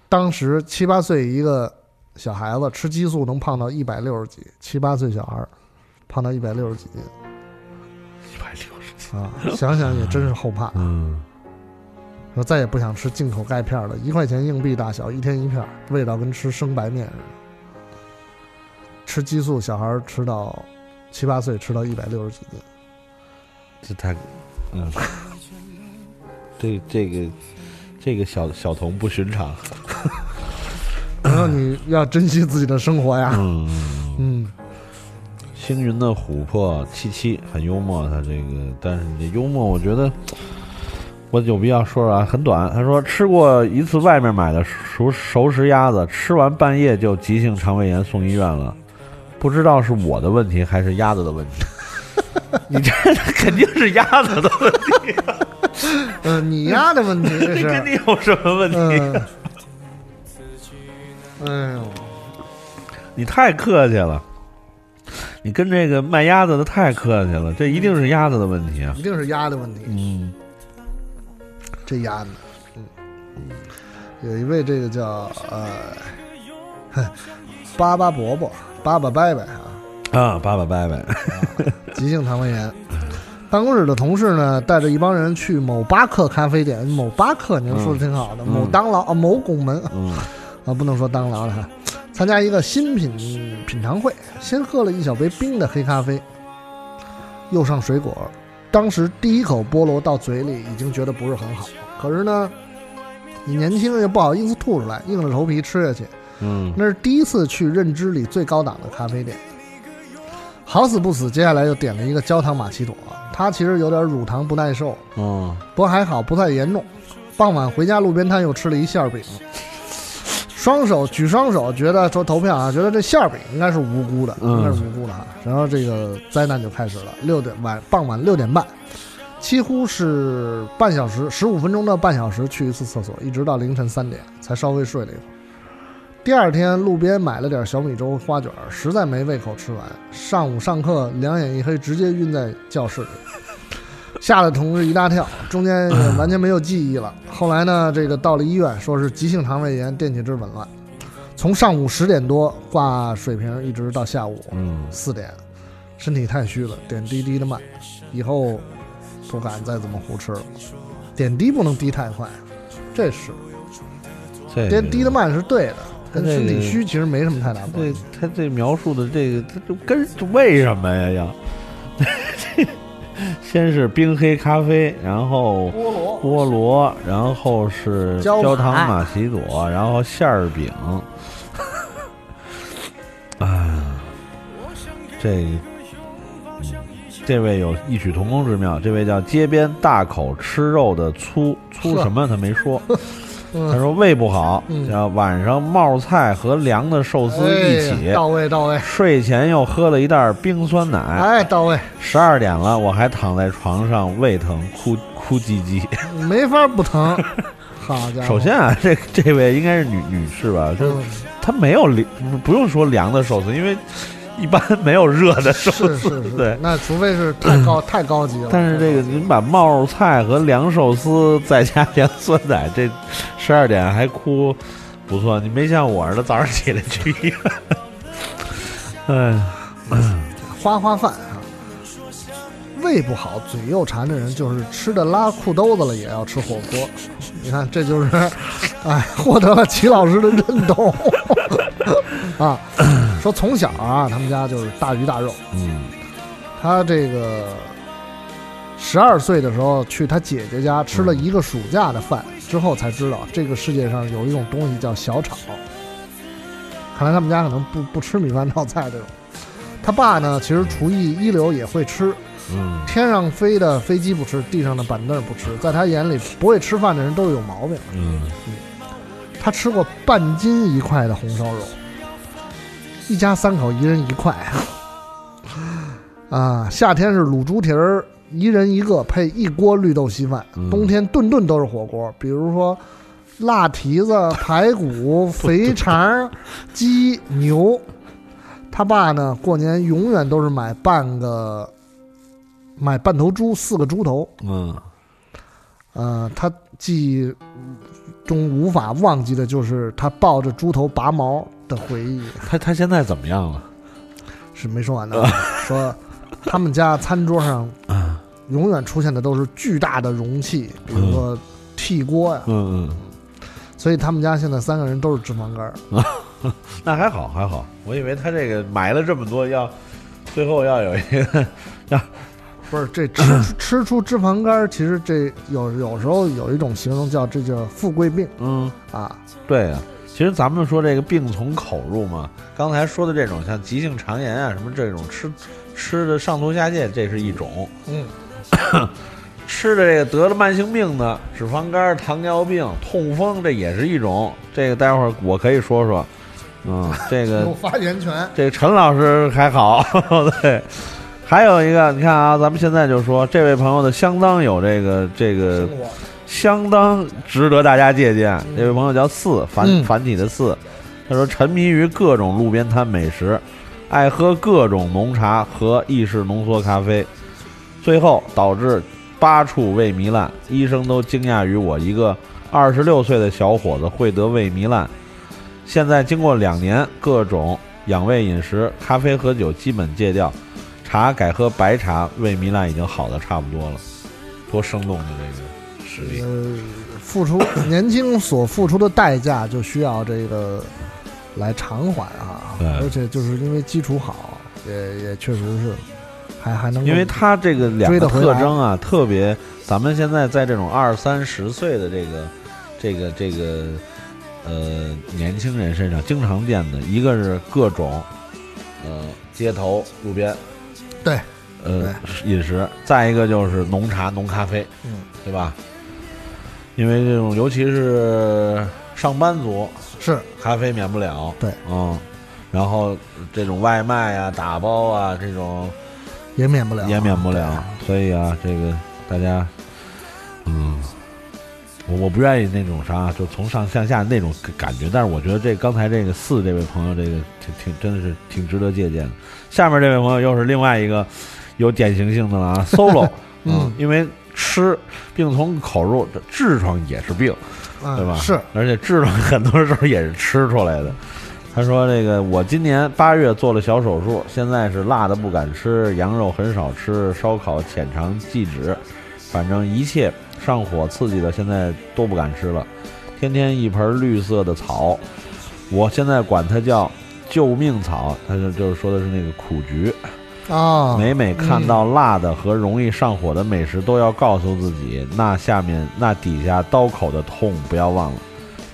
当时七八岁一个小孩子吃激素能胖到一百六十几，七八岁小孩儿胖到一百六十几斤。一百六十斤啊，想想也真是后怕。嗯，说再也不想吃进口钙片了，一块钱硬币大小，一天一片，味道跟吃生白面似的。吃激素，小孩吃到七八岁吃到一百六十几斤，这太，嗯，这这个这个小小童不寻常。然后你要珍惜自己的生活呀。嗯嗯。星云的琥珀七七很幽默，他这个，但是你这幽默，我觉得我有必要说说啊，很短。他说吃过一次外面买的熟熟食鸭子，吃完半夜就急性肠胃炎送医院了，不知道是我的问题还是鸭子的问题。(laughs) 你这肯定是鸭子的问题。嗯，你鸭的问题这是跟你有什么问题？哎呦，你太客气了。你跟这个卖鸭子的太客气了，这一定是鸭子的问题啊！一定是鸭的问题。嗯，这鸭子，嗯，有一位这个叫呃，巴巴伯伯，巴巴伯伯啊，啊，爸爸拜拜，急性肠胃炎。办公室的同事呢，带着一帮人去某巴克咖啡店，某巴克，您说的挺好的，嗯、某当劳啊，某拱门，嗯，啊，不能说当劳了哈。参加一个新品品尝会，先喝了一小杯冰的黑咖啡，又上水果。当时第一口菠萝到嘴里已经觉得不是很好，可是呢，你年轻又不好意思吐出来，硬着头皮吃下去。嗯，那是第一次去认知里最高档的咖啡店。好死不死，接下来又点了一个焦糖玛奇朵，他其实有点乳糖不耐受，嗯，不过还好不太严重。傍晚回家路边摊又吃了一馅饼。双手举双手，觉得说投票啊，觉得这馅饼应该是无辜的，应该是无辜的啊。然后这个灾难就开始了。六点晚傍晚六点半，几乎是半小时十五分钟的半小时去一次厕所，一直到凌晨三点才稍微睡了一会儿。第二天路边买了点小米粥花卷，实在没胃口吃完。上午上课两眼一黑，直接晕在教室里。吓得同事一大跳，中间也完全没有记忆了。后来呢，这个到了医院，说是急性肠胃炎、电解质紊乱，从上午十点多挂水瓶，一直到下午四点，身体太虚了，点滴滴的慢，以后不敢再怎么胡吃了。点滴不能滴太快，这是，点滴的慢是对的，跟身体虚其实没什么太大关系。他这描述的这个，他就跟为什么呀要？(laughs) 先是冰黑咖啡，然后菠萝，菠萝，然后是焦糖玛奇朵，然后馅儿饼。啊，这、嗯，这位有异曲同工之妙。这位叫街边大口吃肉的粗粗什么？他没说。(laughs) 他说胃不好，要晚上冒菜和凉的寿司一起，到位到位。睡前又喝了一袋冰酸奶，哎，到位。十二点了，我还躺在床上胃疼，哭哭唧唧，没法不疼。(laughs) 好家伙！首先啊，(laughs) 这这位应该是女女士吧？就她没有凉，不用说凉的寿司，因为。(laughs) 一般没有热的寿司，是是 (laughs) 是，对，那除非是太高 (clears throat) 太高级了。但是这个您把冒菜和凉寿司再加凉酸奶，这十二点还哭，不错。你没像我似的早上起来去医院。哎，(clears throat) 花花饭啊，胃不好、嘴又馋的人，就是吃的拉裤兜子了，也要吃火锅。你看，这就是，哎，获得了齐老师的认同啊。(coughs) 说从小啊，他们家就是大鱼大肉。嗯，他这个十二岁的时候去他姐姐家吃了一个暑假的饭之后，才知道这个世界上有一种东西叫小炒。看来他们家可能不不吃米饭泡菜这种。他爸呢，其实厨艺一流，也会吃。嗯，天上飞的飞机不吃，地上的板凳不吃。在他眼里，不会吃饭的人都是有毛病。嗯他吃过半斤一块的红烧肉，一家三口一人一块。(laughs) 啊，夏天是卤猪蹄儿，一人一个，配一锅绿豆稀饭。嗯冬天顿顿都是火锅，比如说辣蹄子、排骨、肥肠、鸡、牛。他爸呢，过年永远都是买半个，买半头猪，四个猪头。嗯，呃，他记忆中无法忘记的就是他抱着猪头拔毛的回忆。(laughs) 他他现在怎么样了？是没说完呢，说他们家餐桌上永远出现的都是巨大的容器，比如说屉锅呀、嗯嗯所以他们家现在三个人都是脂肪肝儿。嗯，(laughs) 那还好还好，我以为他这个买了这么多，要最后要有一个要不是这吃吃出脂肪肝儿，其实这有有时候有一种形容叫这叫富贵病嗯啊。对呀、其实咱们说这个病从口入嘛，刚才说的这种像急性肠炎啊什么这种吃吃的上吐下泻，这是一种。嗯，(coughs) 吃的这个得了慢性病的脂肪肝、糖尿病、痛风，这也是一种。这个待会儿我可以说说。嗯，(laughs) 这个有发言权。这个陈老师还好，(laughs) 对。还有一个，你看啊，咱们现在就说这位朋友的相当有这个这个相当值得大家借鉴。这位朋友叫四繁嗯繁体的四，他说沉迷于各种路边摊美食，爱喝各种浓茶和意式浓缩咖啡，最后导致八处胃糜烂。医生都惊讶于我一个二十六岁的小伙子会得胃糜烂。现在经过两年各种养胃饮食，咖啡和酒基本戒掉，茶改喝白茶，胃糜烂已经好的差不多了。多生动的这个呃，付出 (coughs) 年轻所付出的代价，就需要这个来偿还啊。对而且就是因为基础好，也也确实是还还能因为他这个两个特征啊，特别，咱们现在在这种二三十岁的这个这个这个呃年轻人身上经常见的，一个是各种呃街头路边对呃饮食，再一个就是浓茶浓咖啡，嗯，对吧？因为这种尤其是上班族是咖啡免不了，对，嗯，然后这种外卖啊、打包啊这种。也免不了，也免不了。所以啊，这个大家，嗯，我我不愿意那种啥，就从上向下那种感觉。但是我觉得这刚才这个四这位朋友，这个挺挺真的是挺值得借鉴的。下面这位朋友又是另外一个有典型性的了啊，(laughs) solo，嗯因为吃病从口入，这痔疮也是病，嗯对吧？是，而且痔疮很多时候也是吃出来的。他说：“这个我今年八月做了小手术，现在是辣的不敢吃，羊肉很少吃，烧烤浅尝即止，反正一切上火刺激的现在都不敢吃了。天天一盆绿色的草，我现在管它叫救命草，他就就是说的是那个苦菊。啊，每每看到辣的和容易上火的美食，都要告诉自己，那下面那底下刀口的痛不要忘了。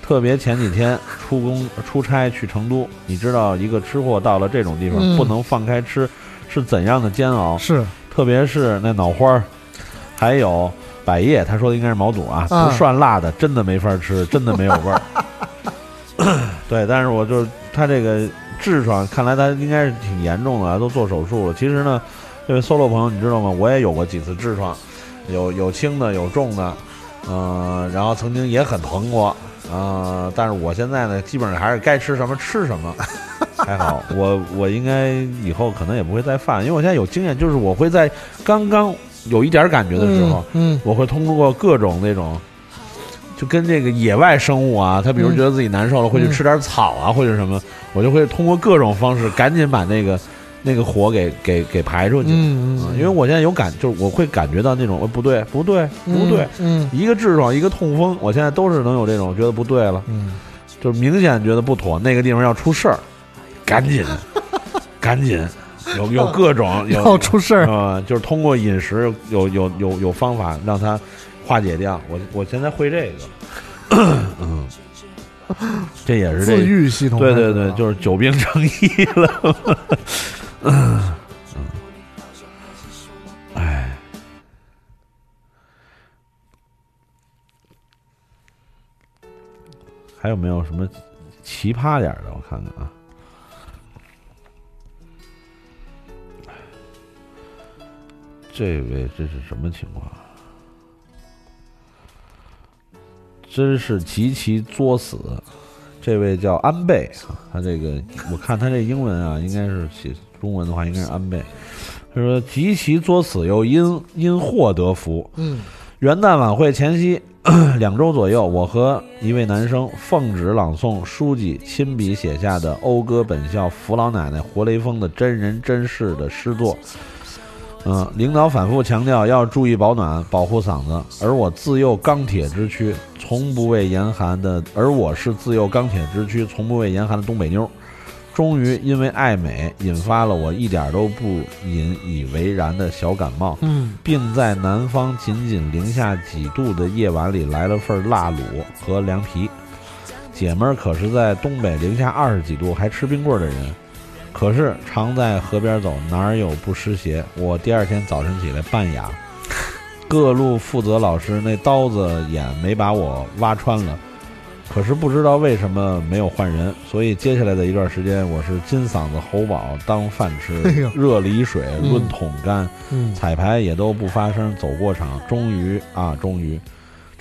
特别前几天出工出差去成都，你知道一个吃货到了这种地方、嗯不能放开吃是怎样的煎熬？是，特别是那脑花儿，还有百叶，他说的应该是毛肚啊，啊不涮辣的真的没法吃，真的没有味儿。(coughs) 对，但是我就他这个痔疮，看来他应该是挺严重的啊，都做手术了。其实呢，这位 solo 朋友，你知道吗？我也有过几次痔疮，有有轻的，有重的，嗯、然后曾经也很疼过，嗯、但是我现在呢，基本上还是该吃什么吃什么，(laughs) 还好。我我应该以后可能也不会再犯，因为我现在有经验，就是我会在刚刚有一点感觉的时候，嗯，我会通过各种那种。就跟这个野外生物啊，他比如嗯。觉得自己难受了，会去吃点草啊，或者什么，我就会通过各种方式赶紧把那个那个火给给给排出去。嗯嗯，因为我现在有感，就是我会感觉到那种，呃不对不对不对，嗯，一个痔疮一个痛风，我现在都是能有这种觉得不对了，嗯，就是明显觉得不妥，那个地方要出事儿，赶紧 (laughs) 赶紧，有有各种有出事儿。啊、就是通过饮食有有有有方法让它化解掉。我我现在会这个，嗯。这也是这自愈系统对对对，就是久病成医了。嗯，哎，还有没有什么奇葩点的？我看看啊。这位这是什么情况？真是极其作死！这位叫安倍啊，他这个我看他这英文啊，(laughs) 应该是写中文的话应该是安倍。他说极其作死，又因因祸得福。嗯，元旦晚会前夕 (clears throat) 两周左右，我和一位男生奉旨朗诵书记亲笔写下的讴歌本校扶老奶奶活雷锋的真人真事的诗作。嗯，领导反复强调要注意保暖，保护嗓子。而我自幼钢铁之躯，从不畏严寒的，而我是自幼钢铁之躯，从不畏严寒的东北妞。终于因为爱美，引发了我一点都不引以为然的小感冒。嗯，并在南方仅仅零下几度的夜晚里来了份辣卤和凉皮。姐们儿可是在东北零下二十几度还吃冰棍的人。可是常在河边走，哪儿有不湿鞋？我第二天早晨起来半哑，各路负责老师那刀子眼没把我挖穿了。可是不知道为什么没有换人，所以接下来的一段时间，我是金嗓子喉宝当饭吃，热梨水嗯论桶干，嗯彩排也都不发声，走过场。终于啊，终于，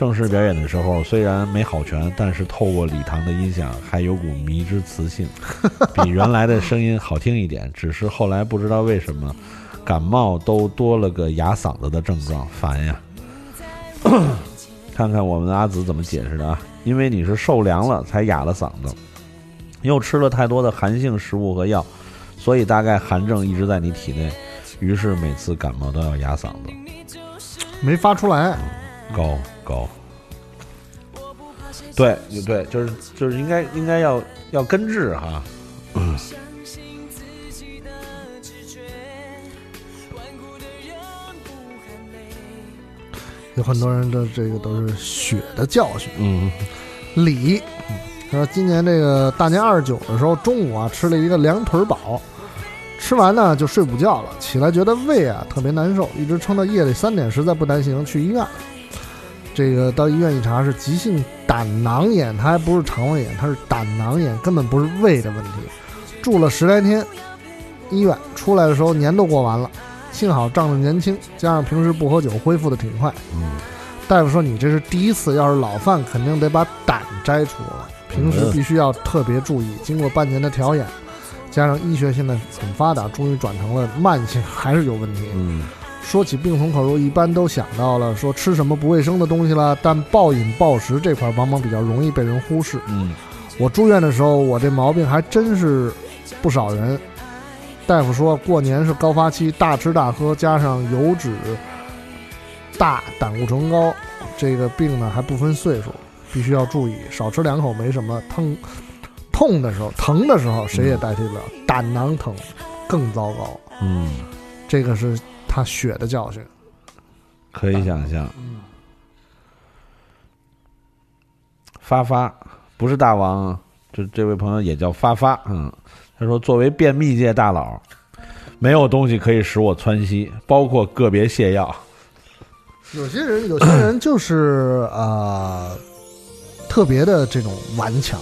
正式表演的时候，虽然没好全，但是透过礼堂的音响，还有股迷之磁性，比原来的声音好听一点。只是后来不知道为什么，感冒都多了个哑嗓子的症状，烦呀。(coughs) 看看我们的阿紫怎么解释的啊？因为你是受凉了才哑了嗓子，又吃了太多的寒性食物和药，所以大概寒症一直在你体内，于是每次感冒都要哑嗓子。没发出来。高高，对对，就是就是应该应该要要根治哈。嗯，有很多人的这个都是血的教训。嗯，李他说今年这个大年二十九的时候，中午啊吃了一个凉腿堡，吃完呢就睡午觉了，起来觉得胃啊特别难受，一直撑到夜里三点，实在不担心，去医院。这个到医院一查是急性胆囊炎，它还不是肠胃炎，它是胆囊炎，根本不是胃的问题。住了十来天医院，出来的时候年都过完了，幸好仗着年轻，加上平时不喝酒，恢复的挺快。嗯，大夫说你这是第一次，要是老犯，肯定得把胆摘除了，平时必须要特别注意。经过半年的调养，加上医学现在很发达，终于转成了慢性，还是有问题。嗯，说起病从口入，一般都想到了说吃什么不卫生的东西了，但暴饮暴食这块往往比较容易被人忽视。嗯，我住院的时候，我这毛病还真是不少人。大夫说过年是高发期，大吃大喝加上油脂大、胆固醇高，这个病呢还不分岁数，必须要注意，少吃两口没什么，疼痛的时候、疼的时候谁也代替不了，胆囊疼更糟糕。嗯，这个是他血的教训。可以想象。发发不是大王啊，这这位朋友也叫发发，嗯，他说作为便秘界大佬，没有东西可以使我窜稀，包括个别泻药。有些人，有些人就是呃，特别的这种顽强。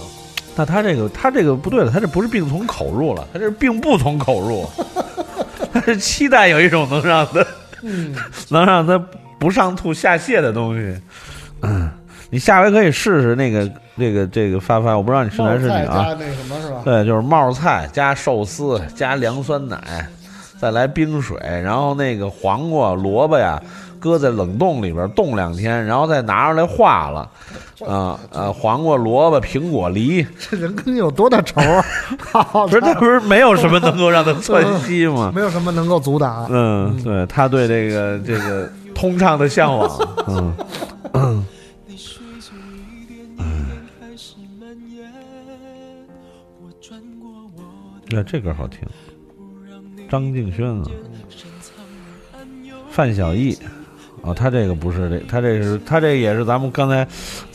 那他这个，他这个不对了，他这不是病从口入了，他这是病不从口入，(laughs) 他是期待有一种能让他，嗯，(laughs) 能让他不上吐下泻的东西。嗯，你下回可以试试那个这个这个发发，我不知道你是男是女啊？加那什么是吧？对，就是冒菜加寿司加凉酸奶，再来冰水，然后那个黄瓜、萝卜呀，搁在冷冻里边冻两天，然后再拿出来化了，啊呃黄瓜、萝卜、苹果、梨，这人跟你有多大仇啊？(laughs) 不是他不是没有什么能够让他窜稀吗？(laughs) 没有什么能够阻挡。嗯，对他对这个这个通畅的向往，嗯 (laughs) 嗯。那这歌好听，张敬轩啊，范晓轶，哦，他这个不是这，他这是他这也是咱们刚才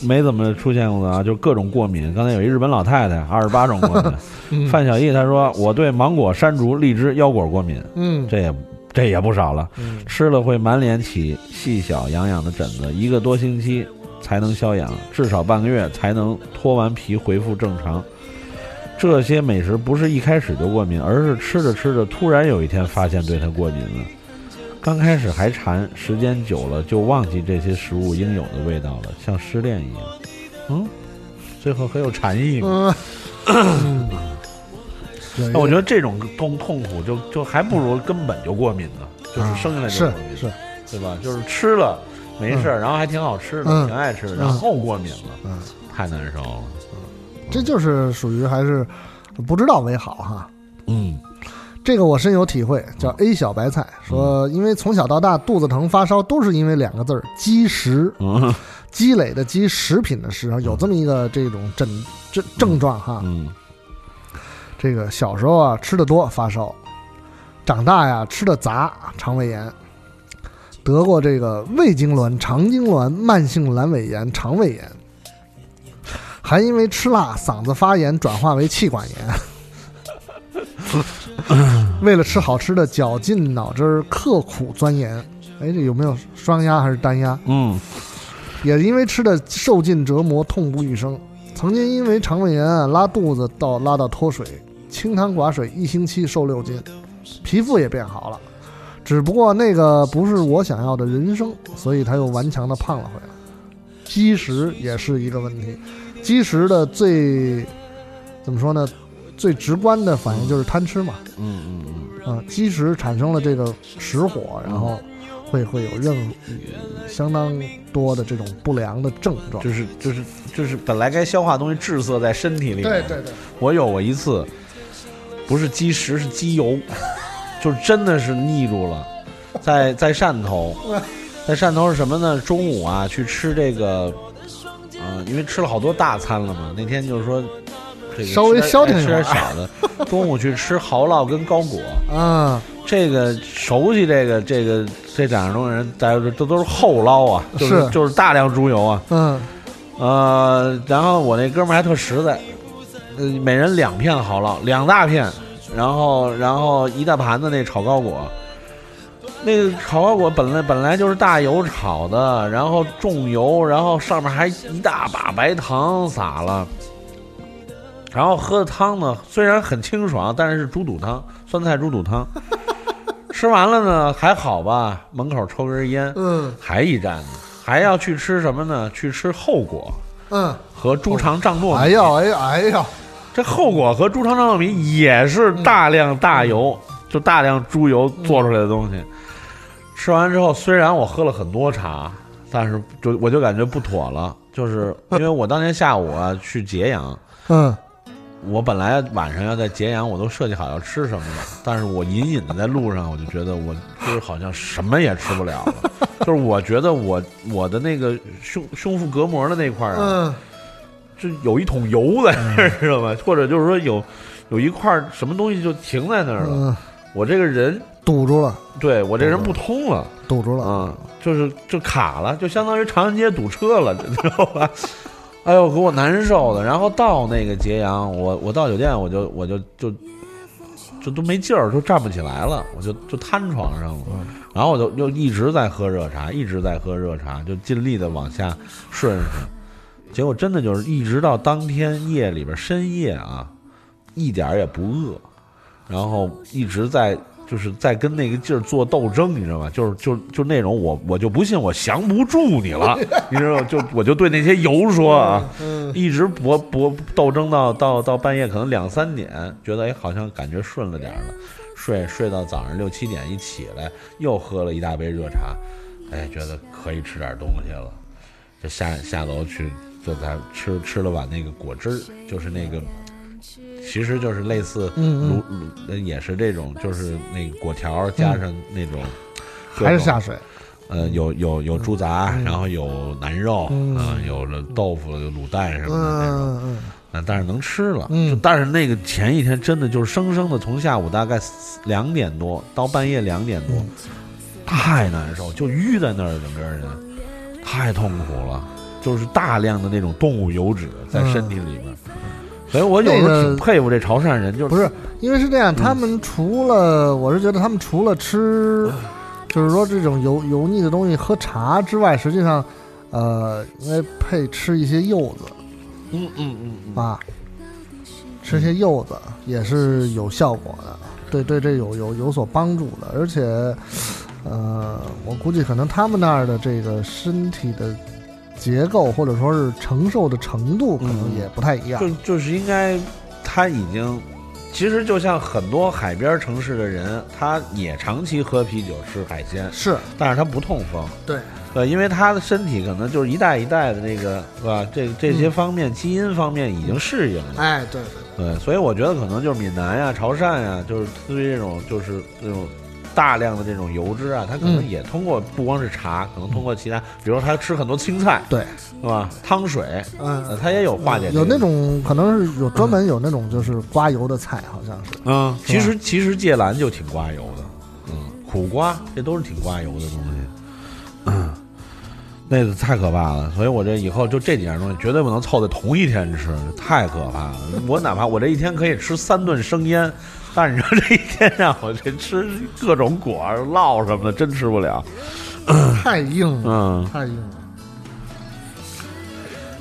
没怎么出现过的啊，就各种过敏。刚才有一日本老太太，二十八种过敏。(laughs) 范小艺他说我对芒果、山竹、荔枝、腰果过敏，嗯，这也这也不少了，吃了会满脸起细小痒痒的疹子，一个多星期才能消痒，至少半个月才能脱完皮恢复正常。这些美食不是一开始就过敏，而是吃着吃着，突然有一天发现对它过敏了。刚开始还馋，时间久了就忘记这些食物应有的味道了，像失恋一样。嗯，最后很有禅意嘛。那我觉得这种痛痛苦就就还不如根本就过敏呢，就是生下来就是过敏，是，对吧？就是吃了没事儿，然后还挺好吃的，嗯。挺爱吃的，嗯。然后过敏了，嗯，太难受了。这就是属于还是不知道为好哈。嗯，这个我深有体会，叫 A 小白菜说，因为从小到大肚子疼发烧都是因为两个字儿积食，嗯。积累的积，食品的食，有这么一个这种症症症状哈。嗯，这个小时候啊吃的多发烧，长大呀吃的杂肠胃炎，得过这个胃痉挛、肠痉挛、慢性阑尾炎、肠胃炎，还因为吃辣嗓子发炎转化为气管炎。(clears throat) 为了吃好吃的，绞尽脑汁儿，刻苦钻研。哎，这有没有双压还是单压？嗯，也因为吃的受尽折磨，痛不欲生。曾经因为肠胃炎啊拉肚子到拉到脱水，清汤寡水，一星期瘦六斤，皮肤也变好了。只不过那个不是我想要的人生，所以他又顽强的胖了回来。积食也是一个问题，积食的最怎么说呢？最直观的反应就是贪吃嘛。嗯嗯嗯。啊，积食产生了这个食火，然后会会有任相当多的这种不良的症状。就是就是就是本来该消化的东西滞涩在身体里。对对对。我有过一次，不是积食是积油，(laughs) 就是真的是腻住了，在在汕头，(laughs) 在汕头是什么呢？中午啊去吃这个，呃，因为吃了好多大餐了嘛，那天就是说。这个稍微消停一点少的，中午去吃蚝烙跟糕果 (laughs) 啊，这个熟悉这个这个这两种人，大家这都是后捞啊，就是就是大量猪油啊，嗯，呃，然后我那哥们儿还特实在，呃，每人两片蚝烙，两大片，然后然后一大盘子那炒糕果，那个炒糕果本来本来就是大油炒的，然后重油，然后上面还一大把白糖撒了。然后喝的汤呢，虽然很清爽，但是是猪肚汤，酸菜猪肚汤。(laughs) 吃完了呢，还好吧，门口抽根烟，嗯，还一站呢，还要去吃什么呢？去吃后果，嗯，和猪肠胀糯米。哎呀，哎呀，哎呀，这后果和猪肠胀糯米也是大量大油，就大量猪油做出来的东西。吃完之后，虽然我喝了很多茶，但是就我就感觉不妥了，就是因为我当天下午啊去揭阳，嗯。我本来晚上要在揭阳，我都设计好要吃什么了，但是我隐隐的在路上，我就觉得我就是好像什么也吃不了了，就是我觉得我我的那个胸胸腹隔膜的那块儿啊，就有一桶油在那儿，知道吗？或者就是说有有一块什么东西就停在那儿了，我这个人堵住了，对我这人不通了，堵住了啊，就是就卡了，就相当于长安街堵车了，你知道吧？哎呦，给我难受的。然后到那个揭阳，我我到酒店，我就我就就就都没劲儿，就站不起来了，我就就瘫床上了。然后我就就一直在喝热茶，一直在喝热茶，就尽力的往下顺顺。结果真的就是一直到当天夜里边深夜啊，一点儿也不饿，然后一直在。就是在跟那个劲儿做斗争，你知道吗？就是就就那种我我就不信我降不住你了，(laughs) 你知道吗？就我就对那些油说啊，一直搏搏斗争到到到半夜可能两三点，觉得哎好像感觉顺了点了，睡睡到早上六七点一起来又喝了一大杯热茶，哎，觉得可以吃点东西了，就下下楼去，就在吃吃了碗那个果汁儿，就是那个，其实就是类似嗯卤卤，也是这种，就是那个果条加上那种，还是下水。呃，有有有猪杂，然后有腩肉嗯啊，有了豆腐、有卤蛋什么的那种。嗯嗯嗯，但是能吃了。嗯但是那个前一天真的就是生生的从下午大概两点多到半夜两点多，嗯太难受，就淤在那儿，整个人太痛苦了，就是大量的那种动物油脂在身体里面。所以我有时候挺佩服这潮汕人，就是不是，因为是这样，他们除了、我是觉得他们除了吃，就是说这种油油腻的东西喝茶之外，实际上，呃，应该配吃一些柚子嗯嗯嗯嗯。啊，吃些柚子也是有效果的，对对，这有有有所帮助的，而且，呃，我估计可能他们那儿的这个身体的结构或者说是承受的程度，可能也不太一样。就就是应该，他已经，其实就像很多海边城市的人，他也长期喝啤酒吃海鲜，是，但是他不痛风，对，对，因为他的身体可能就是一代一代的那个，是吧？这这些方面、基因方面已经适应了，哎，对对对，所以我觉得可能就是闽南呀、潮汕呀，就是对于这种就是这种大量的这种油脂啊，它可能嗯也通过不光是茶，可能通过其他，比如说他吃很多青菜，对，是吧？汤水，嗯呃，它也有化解、有那种可能是有专门有那种就是刮油的菜，好像是。嗯，其实其实芥蓝就挺刮油的，嗯，苦瓜这都是挺刮油的东西，嗯，那个太可怕了。所以我这以后就这几样东西绝对不能凑在同一天吃，太可怕了。我哪怕我这一天可以吃三顿生腌，但是你说这一天让我这吃各种果儿烙什么的，真吃不了。太硬了，嗯太硬了。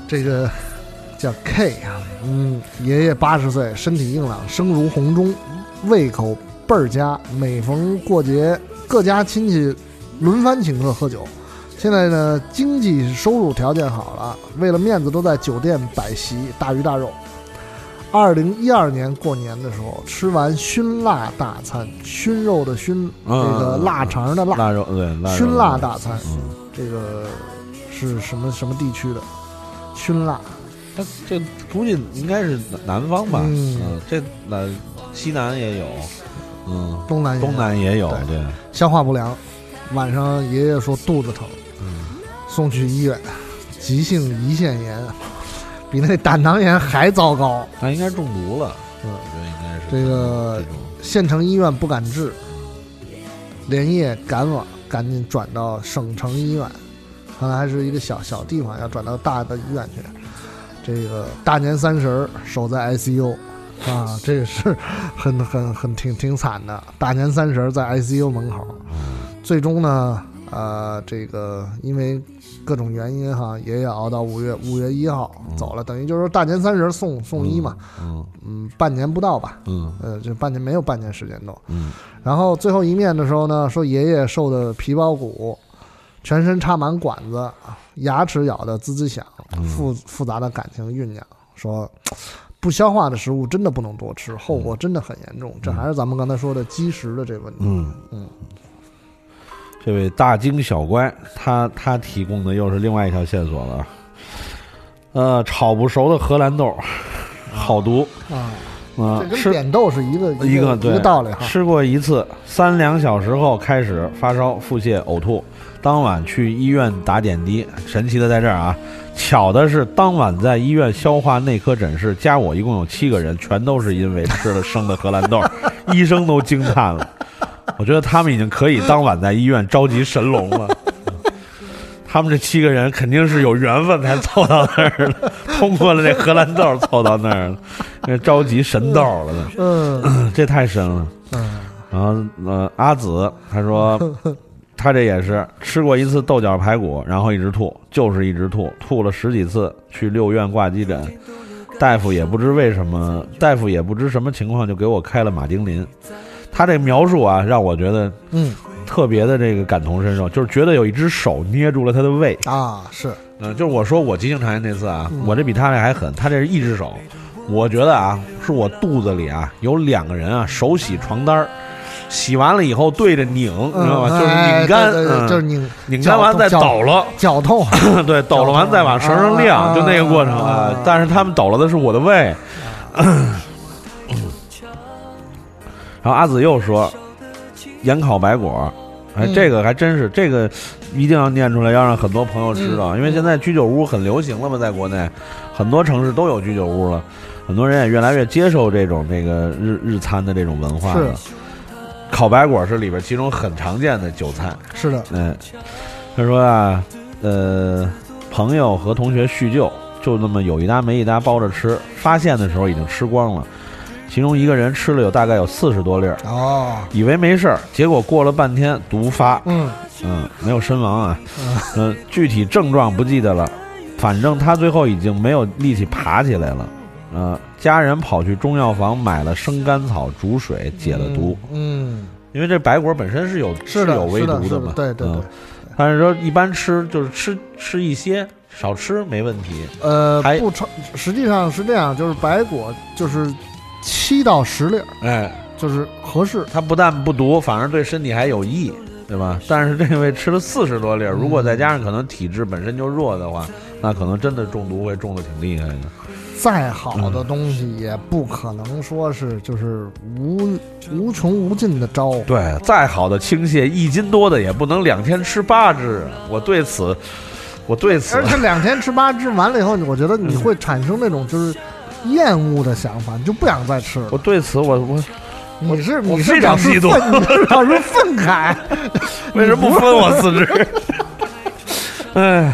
这个叫 K 啊，嗯，爷爷八十岁，身体硬朗，声如洪钟，胃口倍儿佳，每逢过节，各家亲戚轮番请客喝酒。现在呢，经济收入条件好了，为了面子都在酒店摆席，大鱼大肉。二零一二年过年的时候，吃完熏腊大餐，熏肉的熏，这个腊肠的腊，腊肉对熏腊大餐，嗯，这个是什么什么地区的？熏腊，它这估计应该是南方吧，嗯。嗯，这南西南也有，嗯，东南东南也有，对，消化不良，晚上爷爷说肚子疼，嗯。送去医院，急性胰腺炎，比那胆囊炎还糟糕。他应该中毒了，嗯我觉得应该是这个县城医院不敢治，连夜赶往，赶紧转到省城医院，看来还是一个小小地方，要转到大的医院去。这个大年三十儿守在 ICU，啊，这个是很很很挺挺惨的。大年三十儿在 ICU 门口，最终呢，呃，这个因为各种原因哈，爷爷熬到五月五月一号走了，等于就是说大年三十儿送送医嘛，嗯嗯，半年不到吧，嗯呃，就半年没有半年时间都。嗯然后最后一面的时候呢，说爷爷瘦的皮包骨，全身插满管子，牙齿咬得滋滋响，复复杂的感情酝酿。说不消化的食物真的不能多吃，后果真的很严重。这还是咱们刚才说的积食的这问题。嗯嗯，这位大惊小怪，他他提供的又是另外一条线索了。呃，炒不熟的荷兰豆，好毒啊！啊这，跟吃扁豆是一个一个对一个道理哈。吃过一次，三两小时后开始发烧、腹泻、呕吐，当晚去医院打点滴。神奇的在这儿啊，巧的是当晚在医院消化内科诊室加我一共有七个人，全都是因为吃了生的荷兰豆，(laughs) 医生都惊叹了。(laughs) 我觉得他们已经可以当晚在医院召集神龙了。(laughs) 他们这七个人肯定是有缘分才凑到那儿的，通过了这荷兰豆凑到那儿了，那召集神豆了呢。嗯，这太神了。嗯，然后呃，阿紫他说 (laughs) 他这也是吃过一次豆角排骨，然后一直吐，就是一直吐，吐了十几次，去六院挂急诊，大夫也不知为什么，大夫也不知什么情况就给我开了马丁啉。他这描述啊，让我觉得嗯特别的这个感同身受，就是觉得有一只手捏住了他的胃。啊，是嗯，就是我说我急性肠炎那次啊，嗯我这比他这还狠，他这是一只手，我觉得啊，是我肚子里啊有两个人啊手洗床单儿，洗完了以后对着拧，你知道吧？就是哎拧干，就是拧拧干完再搅抖了，绞痛，(laughs) 对，抖了完再往绳上晾，啊就那个过程啊。但是他们抖了的是我的胃。(laughs) 然后阿紫又说，盐烤白果，哎，嗯这个还真是这个一定要念出来，要让很多朋友知道，因为现在居酒屋很流行了嘛，在国内很多城市都有居酒屋了，很多人也越来越接受这种这个日日餐的这种文化了。烤白果是里边其中很常见的酒菜。是的，嗯，他说啊，呃，朋友和同学叙旧，就那么有一搭没一搭包着吃，发现的时候已经吃光了。其中一个人吃了有大概有四十多粒儿，哦，以为没事儿，结果过了半天毒发，嗯。嗯，没有身亡啊，嗯、具体症状不记得了，反正他最后已经没有力气爬起来了，呃，家人跑去中药房买了生甘草煮水解了毒，嗯，因为这白果本身是有是的有微毒的嘛，对对对嗯但是说一般吃就是吃吃一些，少吃没问题。呃，还不超，实际上是这样，就是白果就是七到十粒儿，哎，就是合适。它不但不毒，反而对身体还有益，对吧？但是这位吃了四十多粒儿，如果再加上可能体质本身就弱的话，那可能真的中毒会中的挺厉害的。再好的东西也不可能说是就是无无穷无尽的招。对，再好的青蟹一斤多的，也不能两天吃八只。我对此，我对此，而且两天吃八只完了以后，我觉得你会产生那种就是厌恶的想法，你就不想再吃了。我对此，我我你是你是非常表示激动愤你是表示愤慨，(laughs) 为什么不分我四只？(laughs) 哎，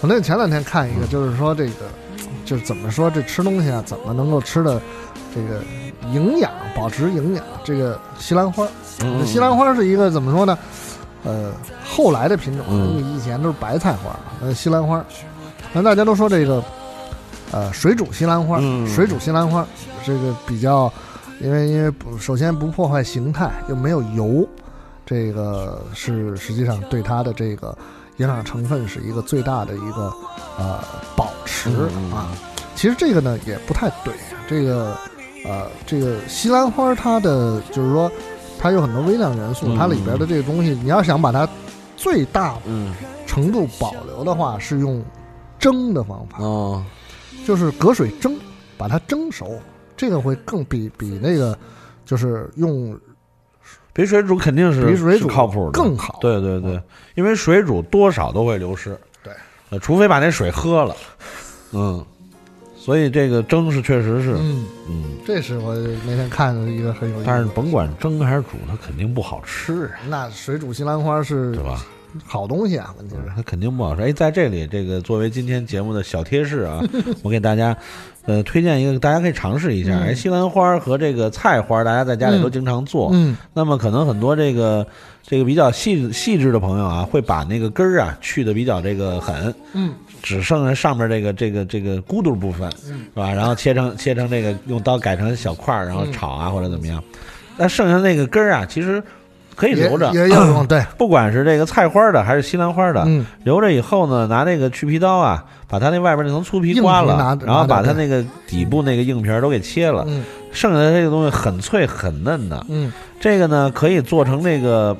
我那前两天看一个，就是说这个，就是怎么说这吃东西啊，怎么能够吃的这个营养，保持营养。这个西兰花，嗯西兰花是一个怎么说呢？呃，后来的品种，嗯因为以前都是白菜花，呃，西兰花。那大家都说这个，呃，水煮西兰花，嗯。水煮西兰花，这个比较，因为因为不首先不破坏形态，又没有油，这个是实际上对它的这个营养成分是一个最大的一个呃保持嗯。啊。其实这个呢也不太对，这个呃这个西兰花它的就是说它有很多微量元素，嗯。它里边的这个东西，你要想把它最大嗯。程度保留的话，是用蒸的方法，哦，就是隔水蒸，把它蒸熟，这个会更比比那个就是用比水煮肯定是比水煮靠谱的，更好。对对对，因为水煮多少都会流失，对。呃，除非把那水喝了，嗯，所以这个蒸是确实是，嗯。嗯，这是我那天看的一个很有意思。但是甭管蒸还是煮，它肯定不好吃啊，那水煮西兰花是对吧？好东西啊，问题是它肯定不好吃。哎，在这里，这个作为今天节目的小贴士啊，(laughs) 我给大家呃推荐一个，大家可以尝试一下。西兰花和这个菜花，大家在家里都经常做。嗯那么可能很多这个这个比较细细致的朋友啊，会把那个根儿啊去的比较这个狠，嗯只剩下上面这个这个这个咕嘟部分，嗯是吧？然后切成切成这个用刀改成小块儿，然后嗯炒啊或者怎么样。那剩下那个根儿啊，其实可以留着，也有用，(clears throat) 对，不管是这个菜花的还是西兰花的，嗯。留着以后呢，拿那个去皮刀啊，把它那外边那层粗皮刮了，然后把它那个底部那个硬皮儿都给切了，嗯。剩下的这个东西很脆很嫩的。嗯。这个呢，可以做成那个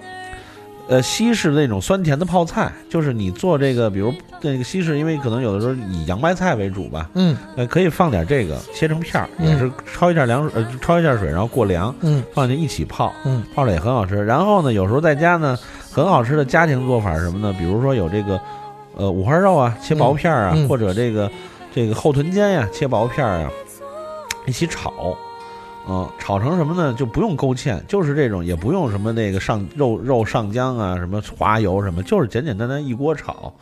呃西式那种酸甜的泡菜，就是你做这个，比如那个西式，因为可能有的时候以洋白菜为主吧，嗯呃，可以放点这个切成片儿，嗯也是焯一下凉水，呃，焯一下水，然后过凉，嗯放进去一起泡，嗯泡着也很好吃。然后呢，有时候在家呢，很好吃的家庭做法是什么呢？比如说有这个呃五花肉啊，切薄片儿啊，嗯嗯或者这个这个后臀尖呀、切薄片儿啊，一起炒。嗯，炒成什么呢？就不用勾芡，就是这种，也不用什么那个上肉肉上浆啊，什么滑油什么，就是简简单单一锅炒。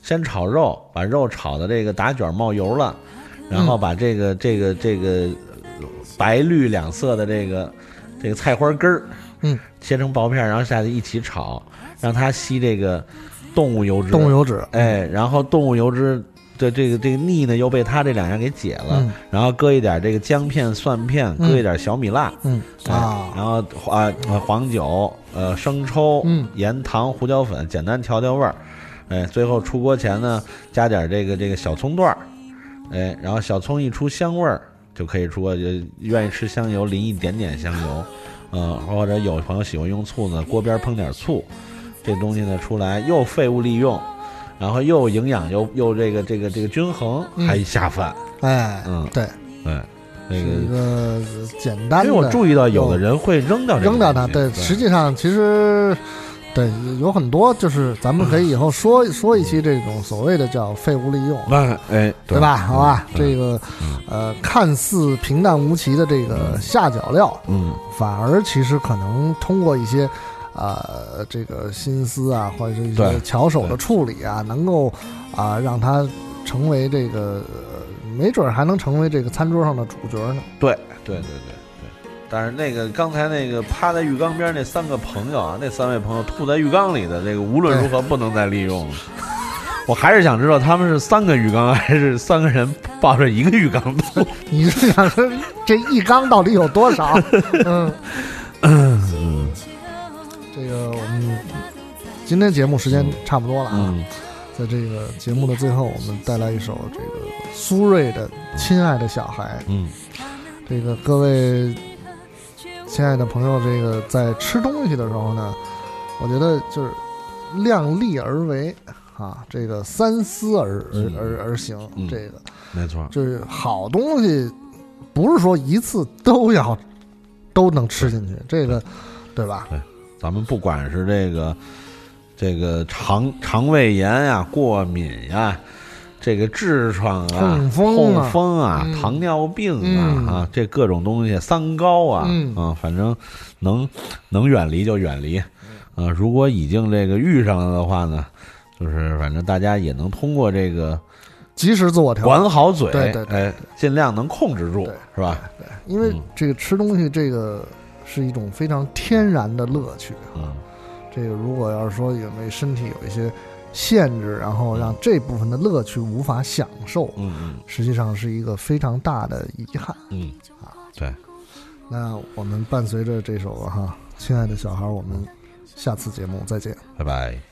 先炒肉，把肉炒的这个打卷冒油了，然后把这个、这个这个呃白绿两色的这个这个菜花根儿，嗯，切成薄片儿，然后下去一起炒，让它吸这个动物油脂。动物油脂，哎，然后动物油脂的这个这个腻呢，又被它这两样给解了，嗯。然后搁一点这个姜片、蒜片，嗯。搁一点小米辣，嗯。哎啊。然后啊呃黄酒、呃生抽、嗯。盐、糖、胡椒粉，简单调调味儿。哎，最后出锅前呢，加点这个这个小葱段儿，哎，然后小葱一出香味儿，就可以出锅，就愿意吃香油淋一点点香油，嗯，或者有朋友喜欢用醋呢，锅边烹点醋，这东西呢出来又废物利用，然后又营养又又这个这个这个均衡，还下饭。哎，嗯，对，对，那是一个。简单的。因为我注意到有的人会扔掉这个扔掉它，对，实际上其实对有很多，就是咱们可以以后说说一期这种所谓的叫废物利用，那哎，对吧？好吧，嗯这个呃，看似平淡无奇的这个下脚料，嗯，反而其实可能通过一些。呃，这个心思啊，或者是一些巧手的处理啊，能够啊、让他成为这个，呃没准儿还能成为这个餐桌上的主角呢。对对对对对。但是那个刚才那个趴在浴缸边那三个朋友啊，那三位朋友吐在浴缸里的这个，无论如何不能再利用了。我还是想知道他们是三个浴缸，还是三个人抱着一个浴缸吐？(laughs) 你是想说这一缸到底有多少？(laughs) 嗯，嗯 (laughs) 这个我们今天节目时间差不多了啊，嗯在这个节目的最后，我们带来一首这个苏芮的《亲爱的小孩》。嗯，这个各位亲爱的朋友，这个在吃东西的时候呢，我觉得就是量力而为啊，这个三思而而而而行，嗯这个没错，就是好东西，不是说一次都要都能吃进去，这个对吧？对，咱们不管是这个这个肠肠胃炎呀、过敏呀、这个痔疮啊、痛风啊痛风啊、嗯。糖尿病啊、嗯。啊，这各种东西，三高啊，嗯。啊，反正能能远离就远离。啊，如果已经这个遇上了的话呢，就是反正大家也能通过这个及时自我调管好嘴，对对对。哎，尽量能控制住，是吧？对。因为嗯。这个吃东西，这个是一种非常天然的乐趣嗯啊。这个如果要是说因为身体有一些限制，然后让这部分的乐趣无法享受，嗯嗯实际上是一个非常大的遗憾。嗯啊，对，那我们伴随着这首哈，亲爱的小孩，我们下次节目再见。拜拜。